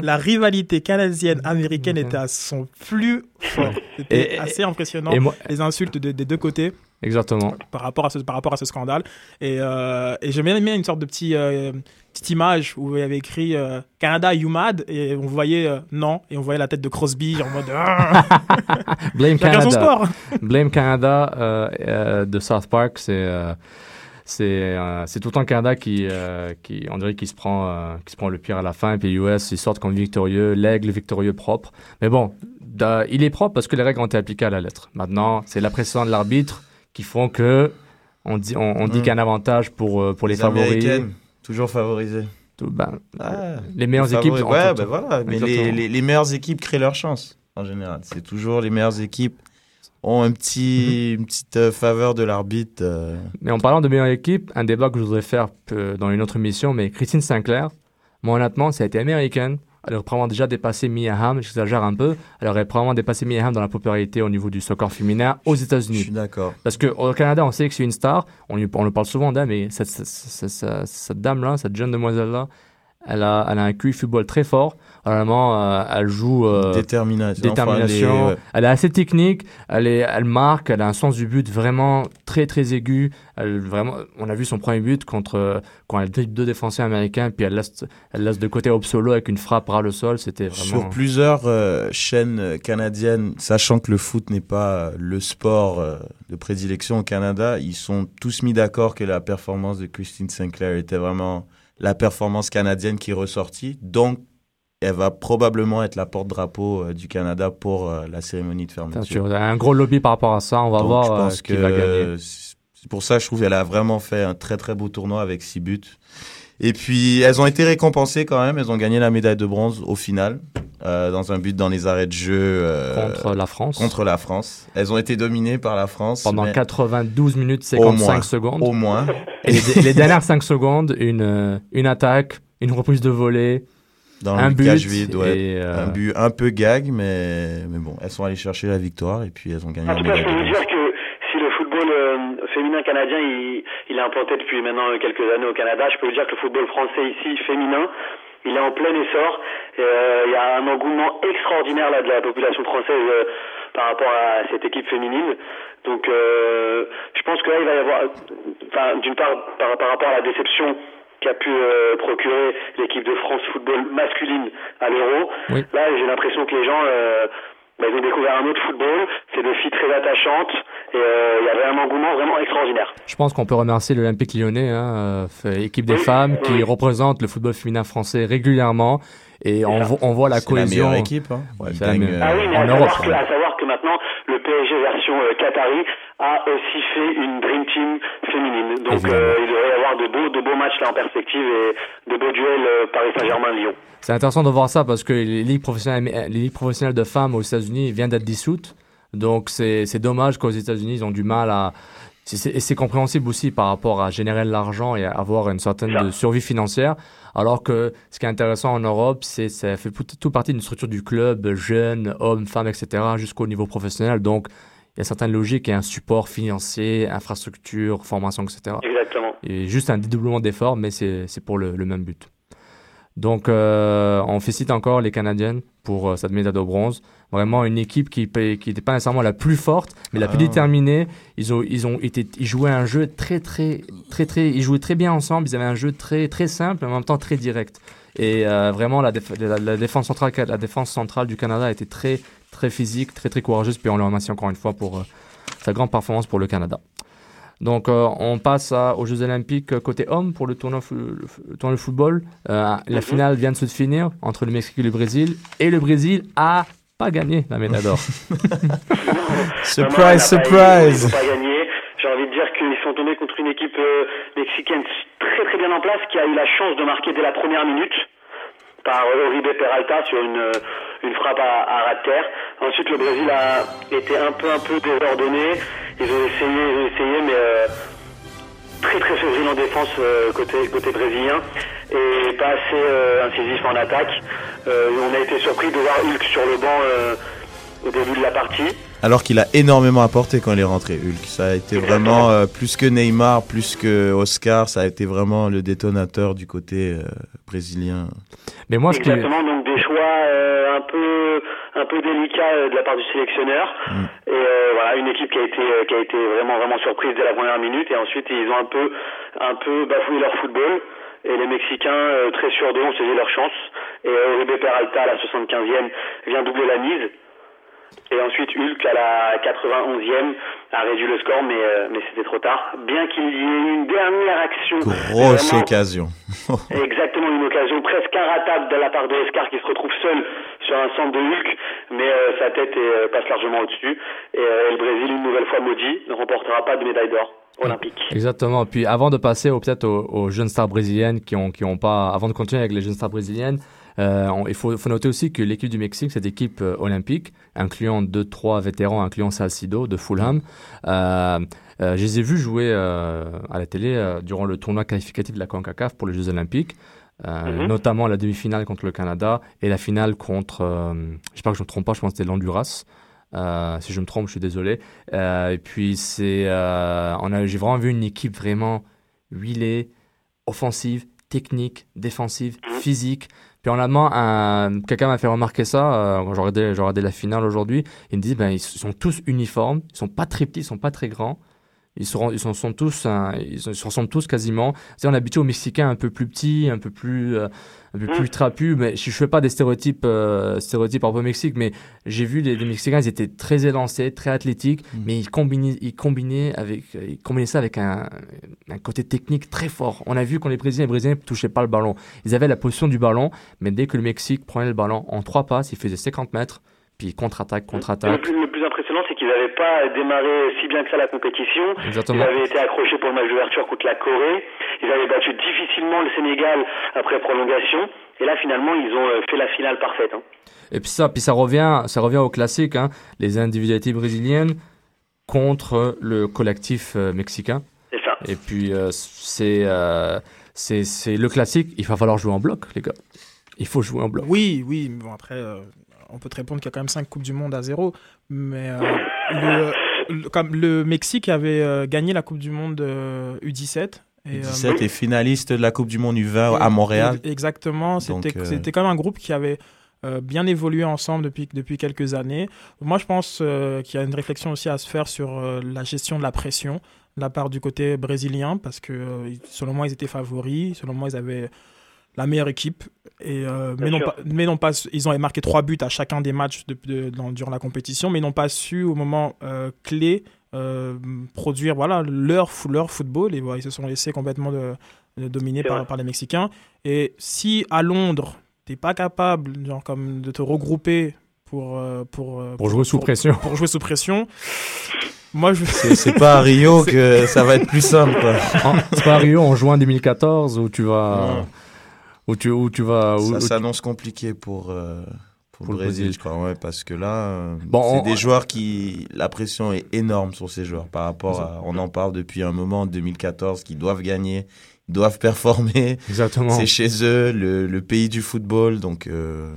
la rivalité canadienne-américaine était à son plus fort. C'était assez impressionnant. moi- les insultes de- des deux côtés Exactement. par rapport à ce, par rapport à ce scandale. Et, euh, et j'ai bien aimé une sorte de petit, euh, petite image où il y avait écrit euh, Canada, you mad? Et on voyait euh, non, et on voyait la tête de Crosby en mode. Ah Blame son Canada. sport. Blame Canada de South Park, c'est c'est euh, c'est tout le temps le Canada qui euh, qui on dirait qui se prend euh, qui se prend le pire à la fin et puis US ils sortent comme victorieux, l'aigle victorieux propre. Mais bon, il est propre parce que les règles ont été appliquées à la lettre. Maintenant, c'est l'appréciation de l'arbitre qui font que on dit on, on dit Mm. qu'il y a un avantage pour pour les, favoris. Américaines, toujours favorisées. Tout- ben, Ah, les meilleures les équipes. Ouais, ben voilà. Mais les, les, les meilleures équipes créent leur chance, en général. C'est toujours les meilleures équipes ont un petit, une petite euh, faveur de l'arbitre. euh. Mais en parlant de meilleure équipe, un débat que je voudrais faire euh, dans une autre émission, mais Christine Sinclair, moi honnêtement, ça a été américaine. Elle aurait probablement déjà dépassé Mia Hamm, j'exagère un peu. Elle aurait probablement dépassé Mia Hamm dans la popularité au niveau du soccer féminin aux Je États-Unis. suis d'accord. Parce qu'au Canada, on sait que c'est une star. On, lui- on le parle souvent d'elle, mais cette, cette- cette- cette- cette dame-là, cette jeune demoiselle-là, elle a, elle a un QI football très fort. Vraiment, euh, elle joue. euh, Détermination. détermination. Enfin. Elle est assez technique, elle, est, elle marque, elle a un sens du but vraiment très très aigu. Elle, vraiment, on a vu son premier but contre quand elle dribble deux défenseurs américains, puis elle laisse, elle laisse de côté Solo avec une frappe ras le sol. C'était vraiment. Sur plusieurs euh, chaînes euh, canadiennes, sachant que le foot n'est pas euh, le sport euh, de prédilection au Canada, ils sont tous mis d'accord que la performance de Christine Sinclair était vraiment la performance canadienne qui est ressortie. Donc, elle va probablement être la porte-drapeau euh, du Canada pour euh, la cérémonie de fermeture. il y a un gros lobby par rapport à ça. On va Donc, voir je euh, pense qui que va gagner. c'est pour ça je trouve qu'elle a vraiment fait un très très beau tournoi avec six buts. Et puis elles ont été récompensées quand même. Elles ont gagné la médaille de bronze au final euh, dans un but dans les arrêts de jeu euh, Contre la France. Contre la France. Elles ont été dominées par la France Pendant mais 92 minutes Au 55 moins. secondes. Au moins. Et les, les dernières 5 secondes, une, une attaque, une reprise de volée, dans un le but. cage vide, ouais. et, euh, Un but un peu gag, mais mais bon, elles sont allées chercher la victoire et puis elles ont gagné En la tout cas, je peux vous dire que si le football euh, féminin canadien, il, il est implanté depuis maintenant quelques années au Canada, je peux vous dire que le football français ici, féminin, il est en plein essor. Euh, il y a un engouement extraordinaire là de la population française euh, par rapport à cette équipe féminine. Donc, euh, je pense que là, il va y avoir, enfin, d'une part, par, par rapport à la déception qu'a pu euh, procurer l'équipe de France football masculine à l'Euro. Oui. Là, j'ai l'impression que les gens, euh, bah, ils ont découvert un autre football. C'est des filles très attachantes et euh, il y avait un engouement vraiment extraordinaire. Je pense qu'on peut remercier l'Olympique lyonnais, hein, euh, équipe des Oui, femmes qui oui. représente le football féminin français régulièrement. Et on, vo- on voit la C'est la cohésion. meilleure équipe. Hein. Ouais, la meilleure. euh, Ah oui, mais en à, Europe, savoir que, à savoir que maintenant, le PSG version euh, Qatari a aussi fait une Dream Team féminine. Donc euh, il devrait y avoir de beaux, de beaux matchs là en perspective et de beaux duels euh, Paris Saint-Germain-Lyon. C'est intéressant de voir ça parce que les ligues professionnelles, les ligues professionnelles de femmes aux États-Unis viennent d'être dissoutes. Donc c'est c'est dommage qu'aux États-Unis, ils ont du mal à. Et c'est compréhensible aussi par rapport à générer de l'argent et à avoir une certaine de survie financière. Alors que ce qui est intéressant en Europe, c'est ça fait tout, partie d'une structure du club, jeunes, hommes, femmes, etc., jusqu'au niveau professionnel. Donc il y a certaines logiques et un support financier, infrastructure, formation, etc. Exactement. Et juste un dédoublement d'efforts, mais c'est c'est pour le, le même but. Donc, euh, on félicite encore les Canadiennes pour euh, cette médaille de bronze. Vraiment une équipe qui n'était qui pas nécessairement la plus forte, mais la plus Ah. déterminée. Ils ont, ils ont été, ils jouaient un jeu très, très, très, très, ils jouaient très bien ensemble. Ils avaient un jeu très, très simple, mais en même temps très direct. Et euh, vraiment, la, déf- la, la défense centrale, la défense centrale du Canada était très, très physique, très, très courageuse. Puis on le remercie encore une fois pour euh, sa grande performance pour le Canada. Donc, euh, on passe à- aux Jeux Olympiques euh, côté homme pour le tournoi, le, le tournoi de football. Euh, la finale vient de se finir entre le Mexique et le Brésil. Et le Brésil a pas gagné la médaille d'or. Surprise, surprise. Ils n'ont pas gagné. J'ai envie de dire qu'ils sont tombés contre une équipe euh, mexicaine très très bien en place qui a eu la chance de marquer dès la première minute par euh, Oribe Peralta sur une, euh, une frappe à, à ras de terre. Ensuite, le Brésil a été un peu un peu désordonné. Ils ont essayé, ils ont essayé, mais euh, très très fébrile en défense euh, côté côté brésilien et pas assez euh, incisif en attaque. Euh, on a été surpris de voir Hulk sur le banc euh, au début de la partie. Alors qu'il a énormément apporté quand il est rentré, Hulk. Ça a été vraiment euh, plus que Neymar, plus que Oscar. Ça a été vraiment le détonateur du côté euh, brésilien. Mais moi, ce qui Exactement, choix euh, un peu un peu délicats euh, de la part du sélectionneur. Et euh, voilà, une équipe qui a été qui a été vraiment vraiment surprise dès la première minute et ensuite ils ont un peu un peu bafoué leur football. Et les Mexicains, très sûrs d'eux, ont saisi leur chance. Et euh, Oribe Peralta, à la 75e, vient doubler la mise. Et ensuite, Hulk, à la 91e, a réduit le score, mais, euh, mais c'était trop tard. Bien qu'il y ait eu une dernière action. Grosse vraiment- occasion. Exactement, une occasion presque inratable de la part de Escar qui se retrouve seul sur un centre de Hulk, mais euh, sa tête est, euh, passe largement au-dessus. Et, euh, le Brésil, une nouvelle fois maudit, ne remportera pas de médaille d'or olympique. Exactement. Puis avant de passer au- peut-être aux, aux jeunes stars brésiliennes qui ont, qui ont pas, avant de continuer avec les jeunes stars brésiliennes, on- il faut, faut noter aussi que l'équipe du Mexique, c'est équipe euh, olympique, incluant deux, trois vétérans, incluant Salcido de Fulham. Euh, euh, je les ai vus jouer euh, à la télé euh, durant le tournoi qualificatif de la CONCACAF pour les Jeux olympiques. Euh, Mhm. notamment la demi-finale contre le Canada et la finale contre, euh, j'espère que je ne me trompe pas, je pense que c'était l'Honduras. Euh, si je me trompe, je suis désolé. Euh, et puis c'est, euh, j'ai vraiment vu une équipe vraiment huilée, offensive, technique, défensive, physique. Puis en allemand, un, quelqu'un m'a fait remarquer ça euh, j'ai regardé la finale aujourd'hui. Il me dit, ben ils sont tous uniformes, ils sont pas très petits, ils sont pas très grands. Ils, seront, ils sont, sont tous, hein, ils, se- se ressemblent tous quasiment. C'est on est habitué aux Mexicains un peu plus petits, un peu plus, euh, un peu plus trapus. Mais je, je fais pas des stéréotypes, euh, stéréotypes rapport au Mexique, mais j'ai vu les, les Mexicains, ils étaient très élancés, très athlétiques, mais ils combinaient, ils combinaient avec, ils combinaient ça avec un, un côté technique très fort. On a vu quand les Brésiliens, les Brésiliens touchaient pas le ballon. Ils avaient la position du ballon, mais dès que le Mexique prenait le ballon en trois passes, ils faisaient 50 mètres, puis contre-attaque, contre-attaque. Qu'ils n'avaient pas démarré si bien que ça la compétition. Exactement. Ils avaient été accrochés pour le match d'ouverture contre la Corée. Ils avaient battu difficilement le Sénégal après prolongation. Et là, finalement, ils ont euh, fait la finale parfaite. hein. Et puis ça, puis ça revient, ça revient au classique, hein, les individualités brésiliennes contre le collectif euh, mexicain. C'est ça. Et puis euh, c'est, euh, c'est, c'est le classique. Il va falloir jouer en bloc, les gars. Il faut jouer en bloc. Oui, oui, mais bon, après, euh, on peut te répondre qu'il y a quand même 5 Coupes du Monde à zéro. Mais euh, le, le- comme le Mexique avait euh, gagné la Coupe du Monde euh, U17. Et, euh, 17 est finaliste de la Coupe du Monde U20 à Montréal. Exactement. C'était c'était quand même un groupe qui avait bien évolué ensemble depuis, depuis quelques années. Moi, je pense euh, qu'il y a une réflexion aussi à se faire sur euh, la gestion de la pression de la part du côté brésilien, parce que euh, selon moi, ils étaient favoris. Selon moi, ils avaient la meilleure équipe. Et, euh, mais, non pas, mais non pas, ils ont marqué trois buts à chacun des matchs de, de- dans- durant la compétition, mais ils n'ont pas su au moment euh, clé euh, produire voilà, leur, leur football. Et voilà, ils se sont laissés complètement de, de dominer par, les Mexicains. Et si à Londres, t'es pas capable genre, comme de te regrouper pour, euh, pour, euh, Pour jouer sous pression. Pour jouer sous pression. Moi, je... C'est c'est pas à Rio que ça va être plus simple. C'est pas à Rio en juin 2014 où tu vas, où tu, où tu vas, où- Ça s'annonce compliqué pour, euh, pour, Pour le Brésil, Brésil. je crois. Ouais, parce que là, euh, Bon, c'est on- des joueurs qui. La pression est énorme sur ces joueurs par rapport à. On en parle depuis un moment, en 2014, qui doivent gagner, ils doivent performer. Exactement. C'est chez eux, le, le pays du football. Donc. euh,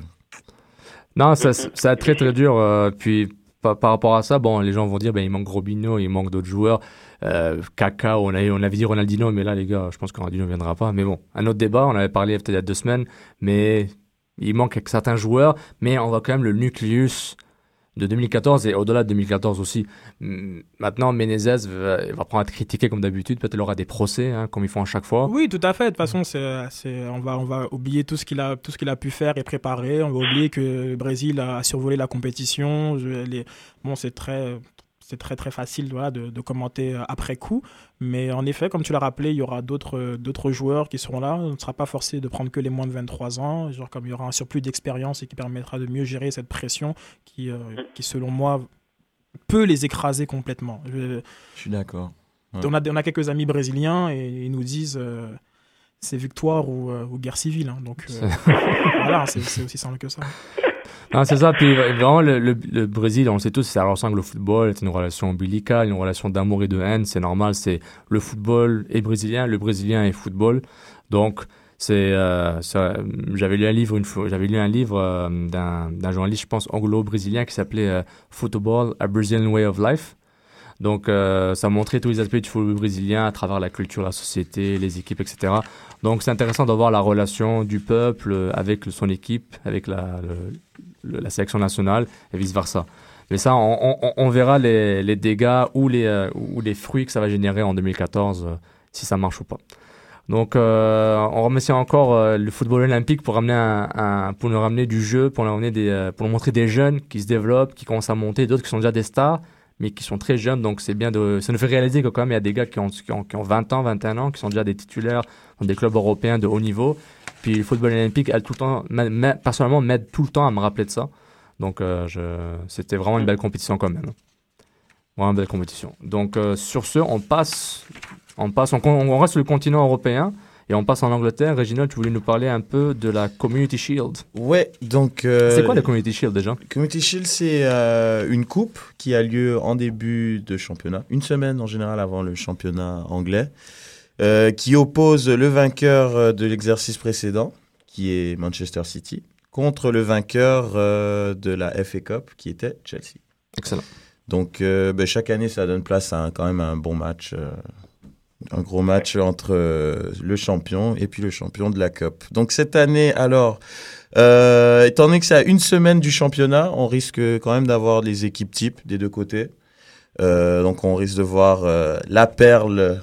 Non, ça, ça très très dur. puis par, rapport à ça, bon, les gens vont dire, ben il manque Robinho, il manque d'autres joueurs. Euh, Kaka, on avait, on avait dit Ronaldinho, mais là les gars, je pense que Ronaldinho ne viendra pas. Mais bon, un autre débat, on avait parlé peut-être il y a deux semaines, mais il manque certains joueurs, mais on voit quand même le nucléus de 2014 et au-delà de 2014 aussi. Hum, Maintenant, Menezes va, prendre à être critiqué comme d'habitude. Peut-être il aura des procès, hein, comme ils font à chaque fois. Oui, tout à fait. De toute façon, c'est, on, va, on va oublier tout ce, qu'il a, tout ce qu'il a pu faire et préparer. On va oublier que le Brésil a survolé la compétition. Je- bon, c'est très, c'est très, très facile voilà, de, de commenter euh, après coup. Mais en effet, comme tu l'as rappelé, il y aura d'autres, euh, d'autres joueurs qui seront là. On ne sera pas forcé de prendre que les moins de 23 ans. Genre, comme il y aura un surplus d'expérience et qui permettra de mieux gérer cette pression qui, euh, qui selon moi, peut les écraser complètement. Je- Je suis d'accord. Ouais. on, a, on a quelques amis brésiliens et ils nous disent euh, c'est victoire ou, euh, ou guerre civile. hein. donc euh, voilà, c'est aussi simple que ça. Non, c'est ça. Puis vraiment, le, Brésil, on le sait tous, ça ressemble au football. C'est une relation ombilicale, une relation d'amour et de haine. C'est normal. C'est le football est brésilien, le brésilien est football. Donc, c'est, euh, j'avais lu un livre. J'avais lu un livre euh, d'un, journaliste, je pense, anglo-brésilien, qui s'appelait euh, Football: A Brazilian Way of Life. Donc, euh, ça montrait tous les aspects du football brésilien à travers la culture, la société, les équipes, etc. Donc, c'est intéressant de voir la relation du peuple euh, avec son équipe, avec la, la sélection nationale et vice-versa. Mais ça, on, verra les, les dégâts ou les, euh, ou les fruits que ça va générer en 2014, euh, si ça marche ou pas. Donc, euh, on remercie encore le football olympique pour un, pour nous ramener du jeu, pour ramener des, pour nous montrer des jeunes qui se développent, qui commencent à monter, d'autres qui sont déjà des stars, mais qui sont très jeunes. Donc, c'est bien de, ça nous fait réaliser que quand même il y a des gars qui ont, qui ont, qui ont 20 ans, 21 ans, qui sont déjà des titulaires dans des clubs européens de haut niveau. Puis le football olympique, elle tout le temps, personnellement, m'aide tout le temps à me rappeler de ça. Donc, euh, c'était vraiment une belle compétition quand même. Vraiment une belle compétition. Donc, euh, sur ce, on passe, on passe, on reste sur le continent européen et on passe en Angleterre. Réginald, tu voulais nous parler un peu de la Community Shield. Ouais, donc. euh, C'est quoi la Community Shield déjà? Community Shield, c'est euh, une coupe qui a lieu en début de championnat, une semaine en général avant le championnat anglais, euh, qui oppose le vainqueur de l'exercice précédent, qui est Manchester City, contre le vainqueur de la FA Cup, qui était Chelsea. Excellent. Donc ben, chaque année, ça donne place à un- quand même un bon match. Un gros match entre euh, le champion et puis le champion de la Cup. Donc cette année, alors, euh, étant donné que c'est à une semaine du championnat, on risque quand même d'avoir les équipes types des deux côtés. Euh, donc on risque de voir la perle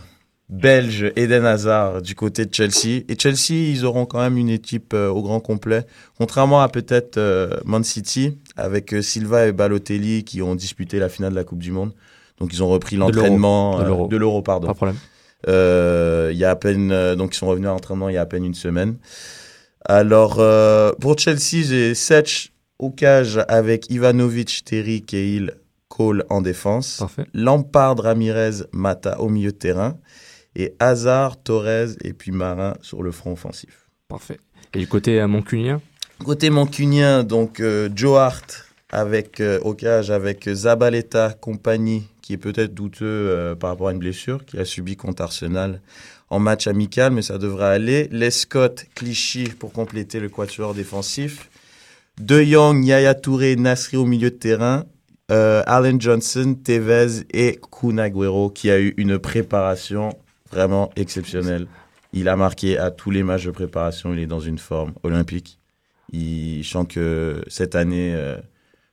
belge Eden Hazard du côté de Chelsea. Et Chelsea, ils auront quand même une équipe au grand complet, contrairement à peut-être Man City, avec Silva et Balotelli qui ont disputé la finale de la Coupe du Monde. Donc ils ont repris l'entraînement De l'Euro. de l'euro, pardon. Pas de problème. Euh, il y a à peine, euh, donc ils sont revenus à l'entraînement il y a à peine une semaine. Alors euh, pour Chelsea, j'ai Setch au cage avec Ivanovic, Terry, Cahill, Cole en défense. Parfait. Lampard, Ramirez, Mata au milieu de terrain. Et Hazard, Torres et puis Marin sur le front offensif. Parfait. Et du côté euh, moncunien Côté mancunien, donc euh, Joe Hart avec, euh, au cage avec Zabaleta, compagnie, qui est peut-être douteux euh, par rapport à une blessure qu'il a subi contre Arsenal en match amical, mais ça devrait aller. Lescott, Clichy pour compléter le quatuor défensif. De Jong, Yaya Touré, Nasri au milieu de terrain. Euh, Allen Johnson, Tevez et Kun Agüero qui a eu une préparation vraiment exceptionnelle. Il a marqué à tous les matchs de préparation. Il est dans une forme olympique. Il, je sens que cette année, euh,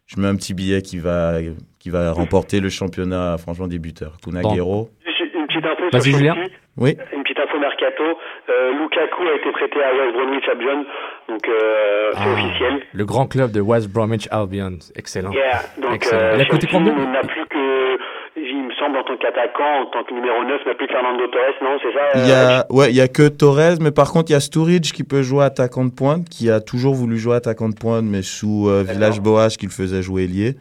je mets un petit billet qui va, qui va remporter le championnat, franchement, des buteurs. Kun Agüero. Juste Une petite info Vas-y, sur Julien. Oui. Une petite info mercato. Euh, Lukaku a été prêté à West Bromwich Albion, donc euh, c'est Ah, officiel. Le grand club de West Bromwich Albion. Excellent. Yeah, donc Excellent. euh, Il a coûté combien n'a plus que, il me semble, en tant qu'attaquant, en tant que numéro 9, n'a plus que Fernando Torres, non, c'est ça Il y euh, a, ouais, il y a que Torres, mais par contre, il y a Sturridge qui peut jouer attaquant de pointe, qui a toujours voulu jouer attaquant de pointe, mais sous euh, Village Boas qui le faisait jouer ailier.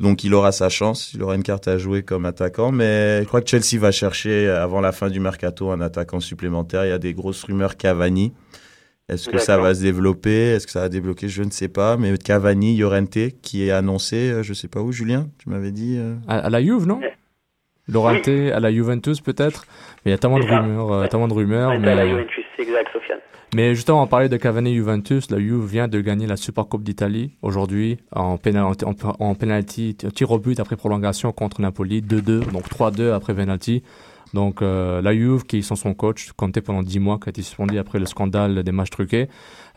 Donc, il aura sa chance. Il aura une carte à jouer comme attaquant, mais je crois que Chelsea va chercher, euh, avant la fin du mercato, un attaquant supplémentaire. Il y a des grosses rumeurs Cavani. Est-ce que ça va se développer? Est-ce que ça va débloquer? Je ne sais pas. Mais Cavani, Llorente, qui est annoncé, euh, je sais pas où, Julien? Tu m'avais dit euh, À, à la Juve, non? Lorente, à la Juventus peut-être? Mais il y a tellement de rumeurs, tellement de rumeurs. ouais, t'as la. Juventus, c'est exact, Sofiane. Mais justement, on parlait de Cavani Juventus. La Juve vient de gagner la Super Coupe d'Italie aujourd'hui en, pénal- en, en penalty, tir au but après prolongation contre Napoli, 2-2, donc 3-2 après penalty. Donc euh, la Juve, qui sont son coach, comptait pendant 10 mois, qui a été suspendu après le scandale des matchs truqués.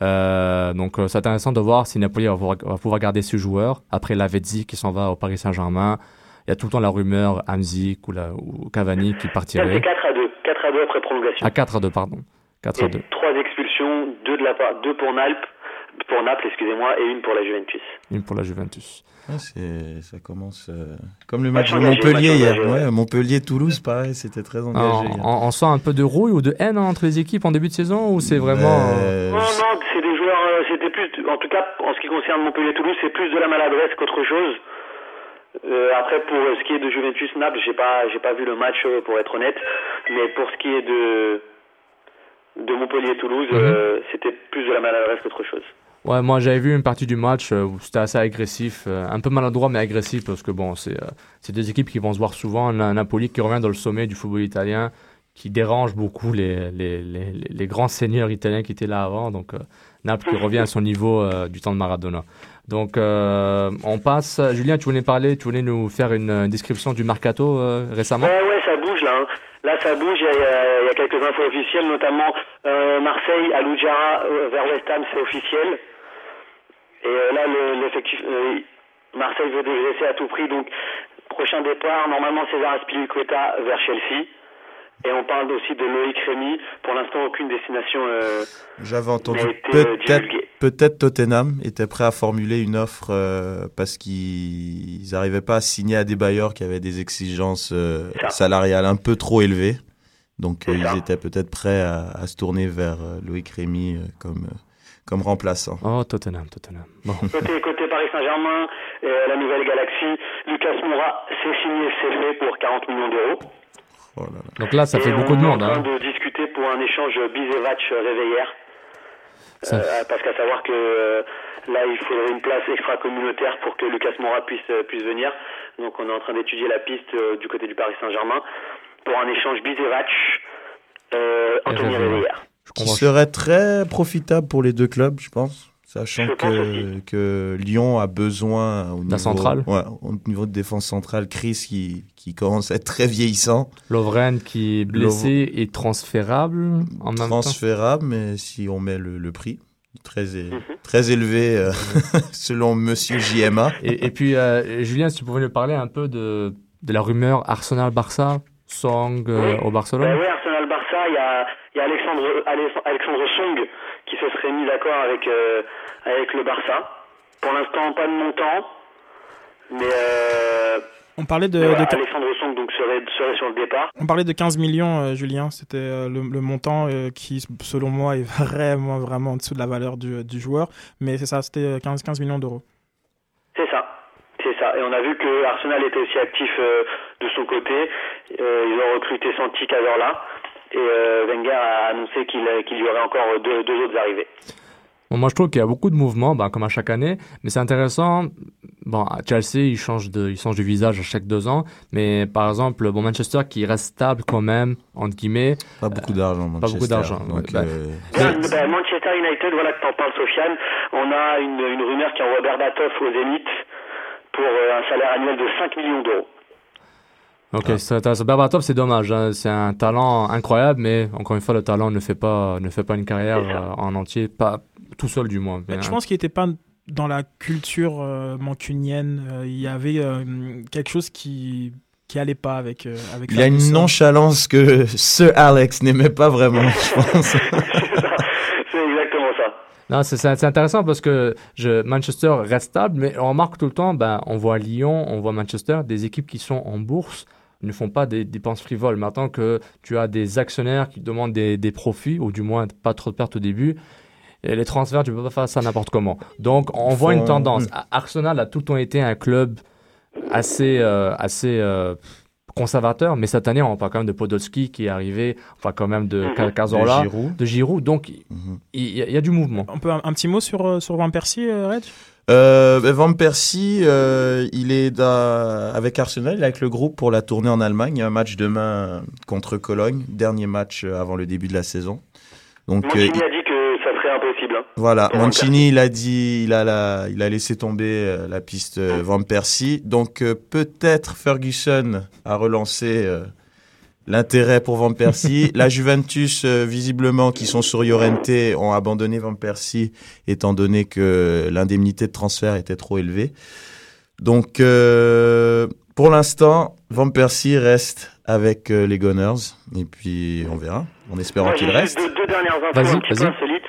Euh, donc euh, c'est intéressant de voir si Napoli va pouvoir, va pouvoir garder ce joueur après Lavezzi qui s'en va au Paris Saint-Germain. Il y a tout le temps la rumeur Hamzik ou, la, ou Cavani qui partirait. c'est 4 à 2, 4 à 2 après prolongation. À 4 à 2, pardon. 4 à 2. Trois expulsions, deux de la deux pour Naples, pour Naples, excusez-moi, et une pour la Juventus. Une pour la Juventus. ah, ça commence euh, comme le Match de Montpellier hier. ouais. Montpellier-Toulouse, pareil, c'était très Ah, engagé. hier. on, on sent un peu de rouille ou de haine entre les équipes en début de saison ou c'est vraiment. euh, Euh, Non, non, c'est des joueurs, euh, c'était plus, en tout cas, en ce qui concerne Montpellier-Toulouse, c'est plus de la maladresse qu'autre chose. Euh, après, pour ce qui est de Juventus-Naples, j'ai pas, j'ai pas vu le match, pour être honnête, mais pour ce qui est de, de Montpellier-Toulouse, Mhm. euh, c'était plus de la maladresse qu'autre chose. Ouais, moi j'avais vu une partie du match euh, où c'était assez agressif, euh, un peu maladroit mais agressif parce que bon, c'est deux équipes qui vont se voir souvent. Na- Napoli qui revient dans le sommet du football italien, qui dérange beaucoup les, les, les, les- grands seigneurs italiens qui étaient là avant. Donc Naples qui revient à son niveau euh, du temps de Maradona. Donc, euh, on passe. Julien, tu voulais parler, tu voulais nous faire une, description du mercato euh, récemment? Ouais, ouais, ça bouge là. hein. Là, ça bouge. Il y, a- quelques infos officielles, notamment Marseille, Aloudjara euh, vers West Ham, c'est officiel. Et là, le- l'effectif, Marseille veut dégraisser à tout prix. Donc, prochain départ, normalement César Aspilicueta vers Chelsea. Et on parle aussi de Loïc Rémy. Pour l'instant, aucune destination. euh, J'avais entendu euh, peut-être peut-être Tottenham était prêt à formuler une offre euh, parce qu'ils n'arrivaient pas à signer à des bailleurs qui avaient des exigences euh, salariales un peu trop élevées. Donc euh, ils étaient peut-être prêts à, à se tourner vers euh, Loïc Rémy euh, comme euh, comme remplaçant. Oh, Tottenham, Tottenham. Bon. Côté, côté Paris Saint-Germain, euh, la nouvelle galaxie, Lucas Moura, c'est signé, c'est fait pour 40 millions d'euros. Donc là, ça Et fait beaucoup de on monde. est en train Hein. de discuter pour un échange Bizevac-Réveillère. Ça- Euh, parce qu'à savoir que euh, là, il faudrait une place extra-communautaire pour que Lucas Moura puisse, euh, puisse venir. Donc on est en train d'étudier la piste euh, du côté du Paris Saint-Germain pour un échange Bizevac, euh, Anthony Réveillère. Qui serait très profitable pour les deux clubs, je pense. Sachant que, que Lyon a besoin au niveau, centrale. ouais, au niveau de défense centrale, Chris qui, qui commence à être très vieillissant. Lovren qui est blessé et transférable en même temps. transférable, mais si on met le, le prix, très, é- Mhm. très élevé euh, selon Monsieur JMA. Et, et puis, euh, Julien, si tu pouvais nous parler un peu de, de la rumeur Arsenal-Barça, Song euh, au Barcelone Ben ouais, Arsenal-Barça, il y a, il y a Alexandre, Alexandre Alexandre Song qui se serait mis d'accord avec, euh, avec le Barça. Pour l'instant, pas de montant, mais, euh, On parlait de, mais voilà, de- Alexandre Song donc, serait, serait sur le départ. on parlait de 15 millions, euh, Julien. C'était euh, le, le montant qui, selon moi, est vraiment, vraiment en dessous de la valeur du, du joueur. Mais c'est ça, c'était euh, 15, 15 millions d'euros. C'est ça. C'est ça. Et on a vu que Arsenal était aussi actif de son côté. Ils ont recruté Santi Cazorla. Et euh, Wenger a annoncé qu'il y aurait encore deux, deux autres arrivées. Bon, moi, je trouve qu'il y a beaucoup de mouvements, ben, comme à chaque année, mais c'est intéressant. Bon, à Chelsea, ils changent de, ils changent de visage à chaque deux ans, mais par exemple, bon, Manchester qui reste stable quand même, entre guillemets. Pas beaucoup d'argent, Pas beaucoup Manchester, d'argent. donc, euh, bah, Manchester United, voilà que t'en parles, Sofiane. On a une, une rumeur qui envoie Berbatov au Zénith pour euh, un salaire annuel de 5 millions d'euros. Ok, c'est intéressant. Berbatov, c'est dommage. hein. C'est un talent incroyable, mais encore une fois, le talent ne fait pas, ne fait pas une carrière euh, en entier, pas tout seul du moins. mais, Je hein. pense qu'il n'était pas dans la culture euh, mancunienne. Euh, il y avait euh, quelque chose qui qui allait pas avec euh, avec. il a une nonchalance que ce Alex n'aimait pas vraiment, je pense. C'est exactement ça. Non, c'est- intéressant parce que je, Manchester reste stable, mais on remarque tout le temps, ben, on voit Lyon, on voit Manchester, des équipes qui sont en bourse ne font pas des dépenses frivoles. Maintenant que tu as des actionnaires qui demandent des, des profits, ou du moins pas trop de pertes au début, et les transferts, tu peux pas faire ça n'importe comment. Donc, on voit une tendance. Mm. A- Arsenal a tout le temps été un club assez, euh, assez euh, conservateur, mais cette année, on parle quand même de Podolski qui est arrivé, parle quand même de. Ca- Cazorla, De Giroud. de Giroud. Donc, Mhm. il y, a- il y a du mouvement. On peut un, un petit mot sur euh, sur Van Persie, euh, Reg? Euh, Van Persie, euh, il est avec Arsenal, il est avec le groupe pour la tournée en Allemagne. Un match demain contre Cologne, dernier match avant le début de la saison. Donc, euh, Mancini il- a dit que ça serait impossible. hein. Voilà, Mancini, il a dit, il a, la, il a laissé tomber euh, la piste Van Persie. Donc peut-être Ferguson a relancé l'intérêt pour Van Persie. la Juventus, euh, visiblement, qui sont sur Llorente, ont abandonné Van Persie, étant donné que l'indemnité de transfert était trop élevée. Donc euh, pour l'instant, Van Persie reste avec euh, les Gunners. Et puis on verra, en espérant qu'il reste. deux, deux dernières infos Vas-y, insolites.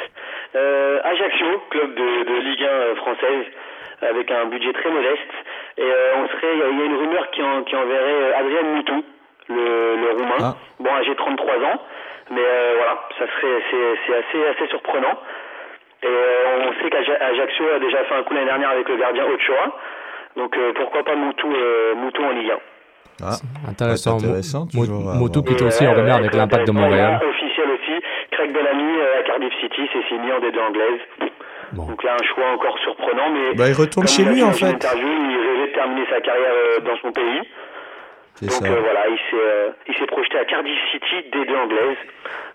Euh, Ajaccio, club de, de Ligue 1 euh, française, avec un budget très modeste. Et euh, on serait, il y, a- il y a une rumeur qui, en, qui enverrait Adrien Moutou, le, le roumain. Ah. Bon, âgé de 33 ans, mais euh, voilà, ça serait, c'est, c'est assez, assez surprenant. Et euh, on sait qu'Ajaccio a déjà fait un coup l'année dernière avec le gardien Ochoa. Donc euh, pourquoi pas Moutou, euh, Moutou en Ligue 1 Ah, Intéressant. C'est intéressant, Mo- toujours à Moto qui était aussi en rumeur avec l'impact de Montréal. Officiel aussi. Craig Bellamy à Cardiff City, c'est signé en D2 anglaise. Donc là, un choix encore surprenant, mais. Bah, il retourne chez lui, en fait. interview, il rêvait de terminer sa carrière euh, dans son pays. C'est Donc ça. euh, voilà, il s'est, euh, il s'est projeté à Cardiff City, D2 anglaise.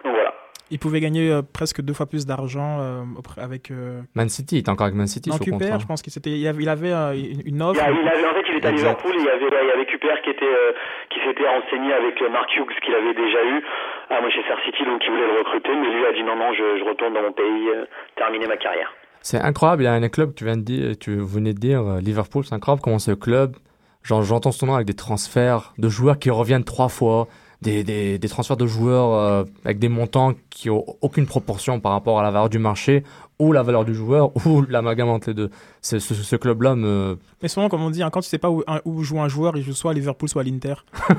Donc voilà. Il pouvait gagner euh, presque deux fois plus d'argent euh, avec. euh, Man City, il est encore avec Man City QPR, je pense qu'il s'était, il avait, il avait euh, une Il, offre. a- il avait, en fait, il était à. Liverpool et il y avait, il y avait QPR qui, était, euh, qui s'était renseigné avec Mark Hughes qu'il avait déjà eu à Manchester City, donc il voulait le recruter, mais lui a dit non, non, je, je retourne dans mon pays, euh, terminer ma carrière. C'est incroyable, il y a un club, tu, viens de dire, tu venais de dire, Liverpool, c'est incroyable comment ce club, j'entends son nom avec des transferts de joueurs qui reviennent trois fois, des, des, des transferts de joueurs euh, avec des montants qui ont aucune proportion par rapport à la valeur du marché, ou la valeur du joueur, ou l'amalgame entre les deux. C'est- Ce, ce club-là me... Mais souvent, comme on dit, hein, quand tu sais pas où, un- où joue un joueur, il joue soit à Liverpool, soit à l'Inter.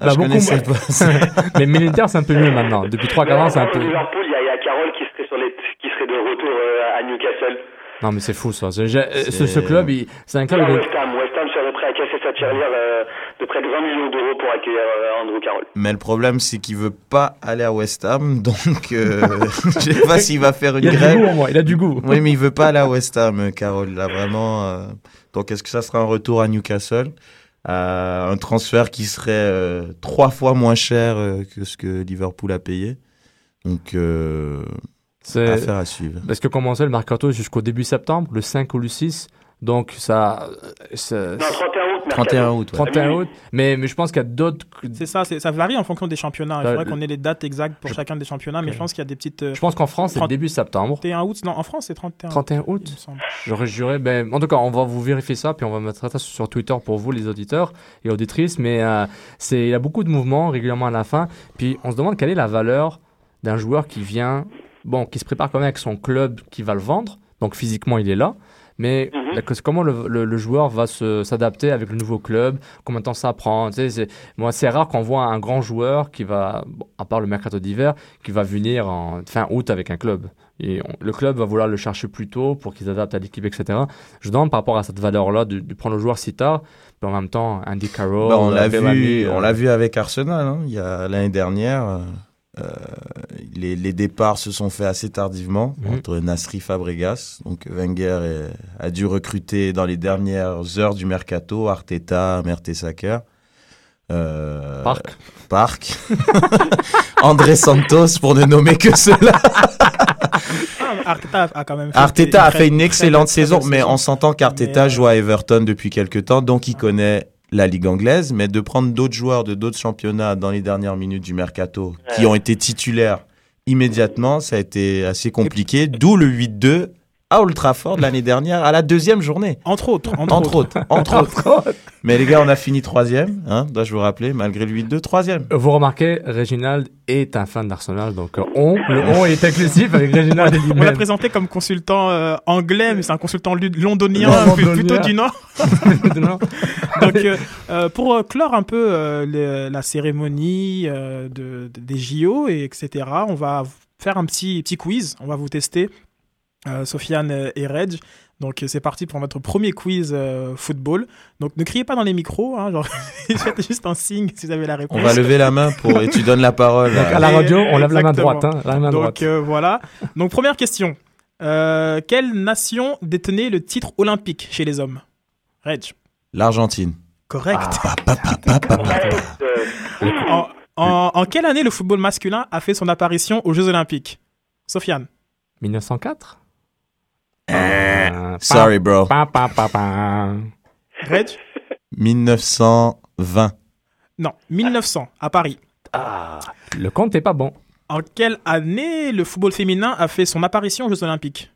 Ah, pas ça. Mais militaire, c'est un peu mieux maintenant. Depuis 3-4 ans, c'est un peu... Liverpool, il y, a- il y a Carroll qui serait, sur les, qui serait de retour euh, à Newcastle. Non, mais c'est fou, ça. Euh, Ce, ce club, il- c'est un club... West Ham, West Ham serait prêt à casser sa tirelire euh, de près de 20 millions d'euros pour accueillir euh, Andrew Carroll. Mais le problème, c'est qu'il veut pas aller à West Ham, donc euh, je sais pas s'il va faire une Il a du grève. goût, au moins, il a du goût. Oui, mais il veut pas aller à West Ham, euh, Carole. Là, vraiment. euh, Donc, est-ce que ça sera un retour à Newcastle Euh, Un transfert qui serait euh, trois fois moins cher euh, que ce que Liverpool a payé? Donc, euh, C'est- affaire à suivre. Parce que commençait le mercato jusqu'au début septembre, le 5 ou le 6. Donc ça. ça- Non, 31 août, mercato. 31 août, ouais. 31 août. Mais, mais je pense qu'il y a d'autres. C'est ça, ça varie en fonction des championnats. Il faudrait qu'on ait les dates exactes pour je- chacun des championnats, mais je pense qu'il y a des petites. euh, Je pense qu'en France, c'est 30 début septembre. 31 août, non, en France, c'est 31 31 il me août semble. J'aurais juré. Ben, en tout cas, on va vous vérifier ça, puis on va mettre ça sur Twitter pour vous, les auditeurs et auditrices. Mais euh, c'est, il y a beaucoup de mouvements régulièrement à la fin. Puis on se demande quelle est la valeur d'un joueur qui vient, bon, qui se prépare quand même avec son club qui va le vendre. Donc physiquement, il est là. Mais que- comment le, le- le joueur va se- s'adapter avec le nouveau club? Combien de temps ça prend? Tu sais, c'est- Moi, c'est rare qu'on voit un grand joueur qui va, bon, à part le mercato d'hiver, qui va venir en fin août avec un club. Et on- le club va vouloir le chercher plus tôt pour qu'il s'adapte à l'équipe, etc. Je demande par rapport à cette valeur-là de, de prendre le joueur si tard, puis en même temps, Andy Carroll, Bah, on l'a vu, euh, on l'a vu avec Arsenal. hein. Il y a l'année dernière, euh, euh, les, les départs se sont faits assez tardivement Mhm. entre Nasri Fabregas. Donc Wenger est- a dû recruter dans les dernières heures du mercato Arteta, Mertesacker. Euh, Park. Park. André Santos pour ne nommer que cela. Ah, Arteta a quand même fait Arteta a très- fait une excellente saison, mais on s'entend qu'Arteta euh, joue à Everton depuis quelques temps, donc il connaît la Ligue anglaise, mais de prendre d'autres joueurs de d'autres championnats dans les dernières minutes du mercato qui ont été titulaires immédiatement, ça a été assez compliqué, d'où le 8-2 à Old Trafford l'année dernière, à la deuxième journée. Entre autres, entre, Entre autres, entre autres. Mais les gars, on a fini troisième, hein, dois-je vous rappeler, malgré le 8-2, troisième. Vous remarquez, Reginald est un fan d'Arsenal, donc euh, on, le on est inclusif avec Reginald et On l'a présenté comme consultant euh, anglais, mais c'est un consultant londonien, Londonien. plutôt du Nord. Donc, euh, euh, pour euh, clore un peu euh, le- la cérémonie euh, de, de- des JO, et etc., on va faire un petit, petit quiz. On va vous tester, euh, Sofiane et Reg. Donc, euh, c'est parti pour notre premier quiz euh, football. Donc, ne criez pas dans les micros. Hein, genre, faites juste un signe si vous avez la réponse. On va lever la main pour, et tu donnes la parole. Donc à la radio, on lève la main droite. Hein, la main Donc droite. euh, voilà. Donc première question. Euh, quelle nation détenait le titre olympique chez les hommes? Reg. L'Argentine. Correct. Pa, pa, pa, pa, pa, pa, pa. En, en- en quelle année le football masculin a fait son apparition aux Jeux olympiques? Sofiane. 1904 Euh, Sorry, bro. Pa, pa, pa, pa. Reg? 1920. Non, 1900 à Paris. Ah, le compte est pas bon. En quelle année le football féminin a fait son apparition aux Jeux olympiques?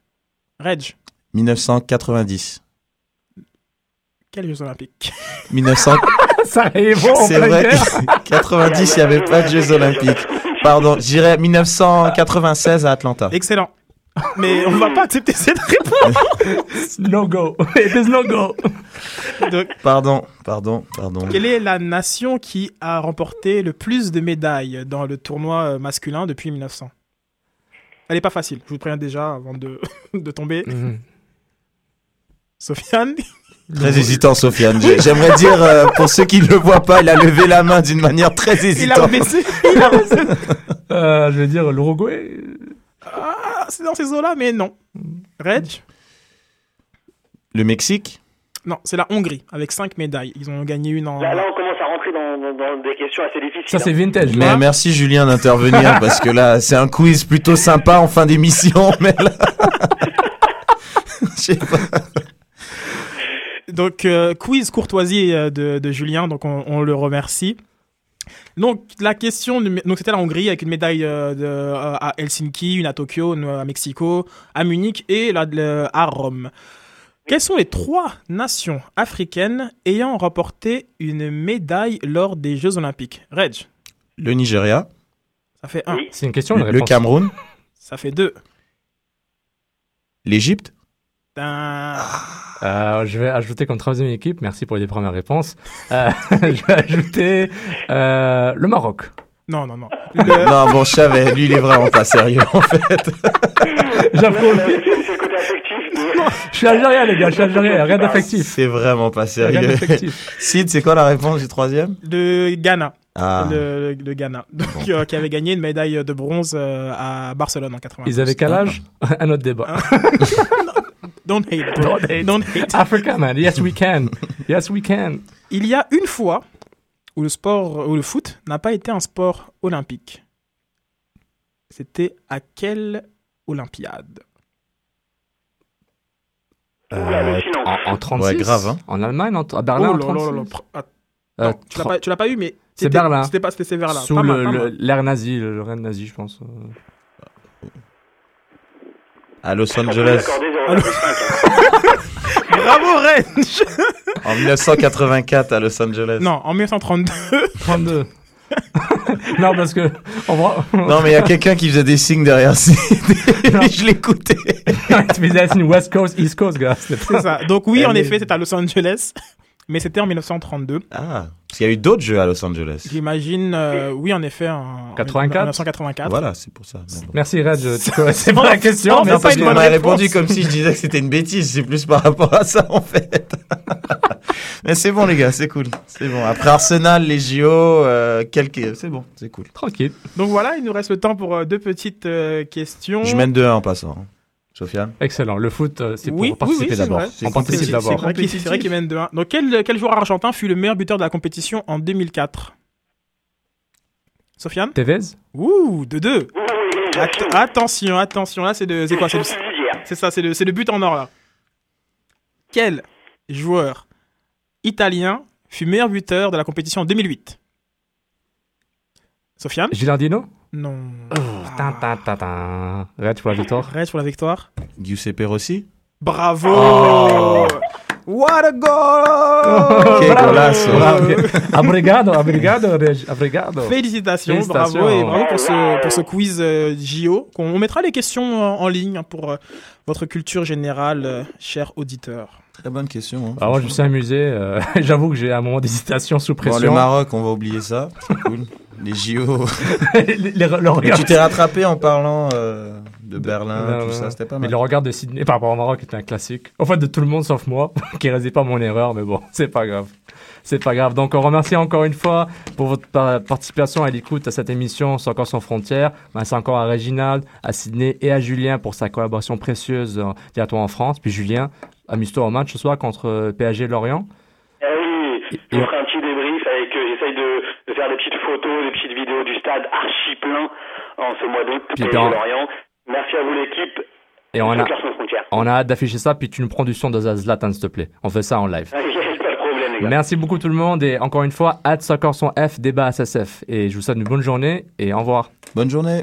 Reg? 1990. Quels Jeux olympiques? 1900. Ça est bon, C'est vrai. 90, il n'y avait pas de Jeux Olympiques. Pardon, je dirais 1996 à Atlanta. Excellent. Mais on va pas accepter cette réponse. No go. It is no go. Donc, Pardon, pardon, pardon. Quelle est la nation qui a remporté le plus de médailles dans le tournoi euh, masculin depuis 1900 Elle est pas facile, je vous préviens déjà avant de, de tomber. Mhm. Sofiane? Très hésitant, Sofiane. J'ai- J'aimerais dire, euh, pour ceux qui ne le voient pas, il a levé la main d'une manière très Il a hésitante. baissé. Il a baissé. Euh, je vais dire l'Uruguay. Ah, c'est dans ces eaux-là, mais non. Reg Le Mexique Non, c'est la Hongrie avec 5 médailles. Ils ont gagné une en. Là, là, on commence à rentrer dans, dans- dans des questions assez difficiles. Ça, c'est hein. vintage. Mais merci Julien d'intervenir parce que là, c'est un quiz plutôt sympa en fin d'émission. Mais là... Je sais pas. Donc, euh, quiz courtoisie euh, de, de Julien, donc on, on le remercie. Donc, la question, donc c'était la Hongrie avec une médaille euh, de, euh, à Helsinki, une à Tokyo, une à Mexico, à Munich et la, le- à Rome. Quelles sont les trois nations africaines ayant remporté une médaille lors des Jeux Olympiques? Reg, Le Nigeria, ça fait un. C'est une question, une le. Cameroun, Ça fait deux. l'Égypte. Euh, je vais ajouter comme troisième équipe, merci pour les premières réponses. Euh, je vais ajouter euh, le Maroc. Non, non, non. Non, bon, je savais, lui, il est vraiment pas sérieux en fait. J'approuve. C'est c'est le côté affectif. De... Je suis algérien, les gars, je suis algérien, rien d'affectif. C'est vraiment pas sérieux. Sid, c'est quoi la réponse du troisième? Le Ghana. Ah, Le, le Ghana. Donc, euh, qui avait gagné une médaille de bronze euh, à Barcelone en 80. Ils avaient quel âge? Un autre débat. Don't hate. bro. Don't hate. Don't hate. Africa, man. Yes, we can. Yes, we can. Il y a une fois où le sport, où le foot n'a pas été un sport olympique. C'était à quelle Olympiade? Euh, en, en 36 Ouais, grave, hein. En Allemagne, en- à Berlin, Oh en là là 36 là là. Pr- ah, Euh, non, tu l'as pas, tu l'as pas eu, mais C'est c'était- Berlin. C'était pas, c'était c'est vers là. Sous l'ère nazie, le, le règne nazi, je pense. À Los peut Angeles, 0,5. Bravo Range. en 1984 à Los Angeles. Non, en 1932. 32. non, parce que. On voit. Non, mais il y a quelqu'un qui faisait des signes derrière je l'écoutais. tu faisais une West Coast, East Coast, gars. C'est ça. Donc oui, en effet, c'était à Los Angeles, mais c'était en 1932. Ah, parce qu'il y a eu d'autres jeux à Los Angeles. J'imagine, euh, oui, en effet, en, 84? en 1984. Voilà, c'est pour ça. Bon. Merci. Tu connaissais pas la question. Non, mais c'est parce qu'on m'a répondu comme si je disais que c'était une bêtise. C'est plus par rapport à ça, en fait. Mais c'est bon, les gars, c'est cool. C'est bon. Après Arsenal, les JO, euh, quelques... c'est bon, c'est cool. Tranquille. Donc voilà, il nous reste le temps pour euh, deux petites euh, questions. Je mène 2-1 en passant. hein. Sofiane Excellent. Le foot, euh, c'est pour Oui, participer oui, d'abord. On participe d'abord. C'est vrai qu'il mène 2-1. Donc quel, quel joueur argentin fut le meilleur buteur de la compétition en 2004 Sofiane? Tevez? Ouh, 2-2. Oui, Att- attention, attention, là c'est de- c'est quoi? C'est ça, c'est le, but en or là. Quel joueur italien fut meilleur buteur de la compétition en 2008 Sofiane? Gilardino Non. Tin, tin. Reg pour la victoire. Reste pour la victoire. Giuseppe Rossi Bravo Oh. What a goal golasso. Bravo. Obrigado, obrigado, Reg. Obrigado. Félicitations, Félicitations. bravo et bravo pour ce, pour ce quiz euh, JO. On mettra les questions en, en ligne hein, pour euh, votre culture générale, euh, chers auditeurs. Très bonne question. hein, Ah, moi, je me suis amusé. euh, J'avoue que j'ai un moment d'hésitation sous Bon, le pression. Maroc, on va oublier ça. C'est cool. Les JO. les, les- Mais tu t'es rattrapé en parlant euh, de Berlin, Non, tout non, ça, c'était pas Mais mal. le regard de Sydney par rapport au Maroc était un classique. En fait, de tout le monde sauf moi, qui réalisait pas mon erreur, mais bon, c'est pas grave. C'est pas grave. Donc, on remercie encore une fois pour votre par- participation et l'écoute à cette émission Sans encore sans frontières. Merci encore à Réginald, à Sydney et à Julien pour sa collaboration précieuse euh, directement en France. Puis Julien, amuse-toi au match ce soir contre euh, PSG Lorient. Eh oui, Et- je vous ferai un petit débrief avec. euh, J'essaye de, de faire des petites photos, des petites vidéos du stade archi plein en ce mois d'août. Et dans- Lorient. Merci à vous l'équipe. Et on a, on a hâte d'afficher ça, puis tu nous prends du son de Zlatan, s'il te plaît. On fait ça en live. pas de problème, les gars. Merci beaucoup tout le monde et encore une fois, hâte soccer son F, débat SSF. Et je vous souhaite une bonne journée et au revoir. Bonne journée.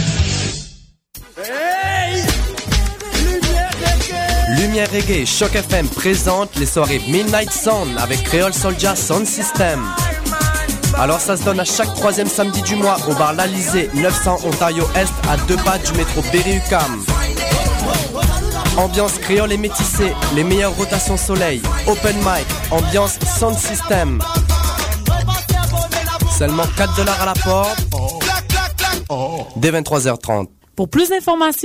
Lumière Reggae Choc FM présente les soirées Midnight Sound avec Creole Soldier Sound System. Alors ça se donne à chaque troisième samedi du mois au bar L'Alizé, 900 Ontario Est, à deux pas du métro Berry-UQAM. Ambiance créole et métissée, les meilleures rotations soleil, open mic, ambiance sound system. Seulement 4 dollars à la porte, dès 23h30. Pour plus d'informations,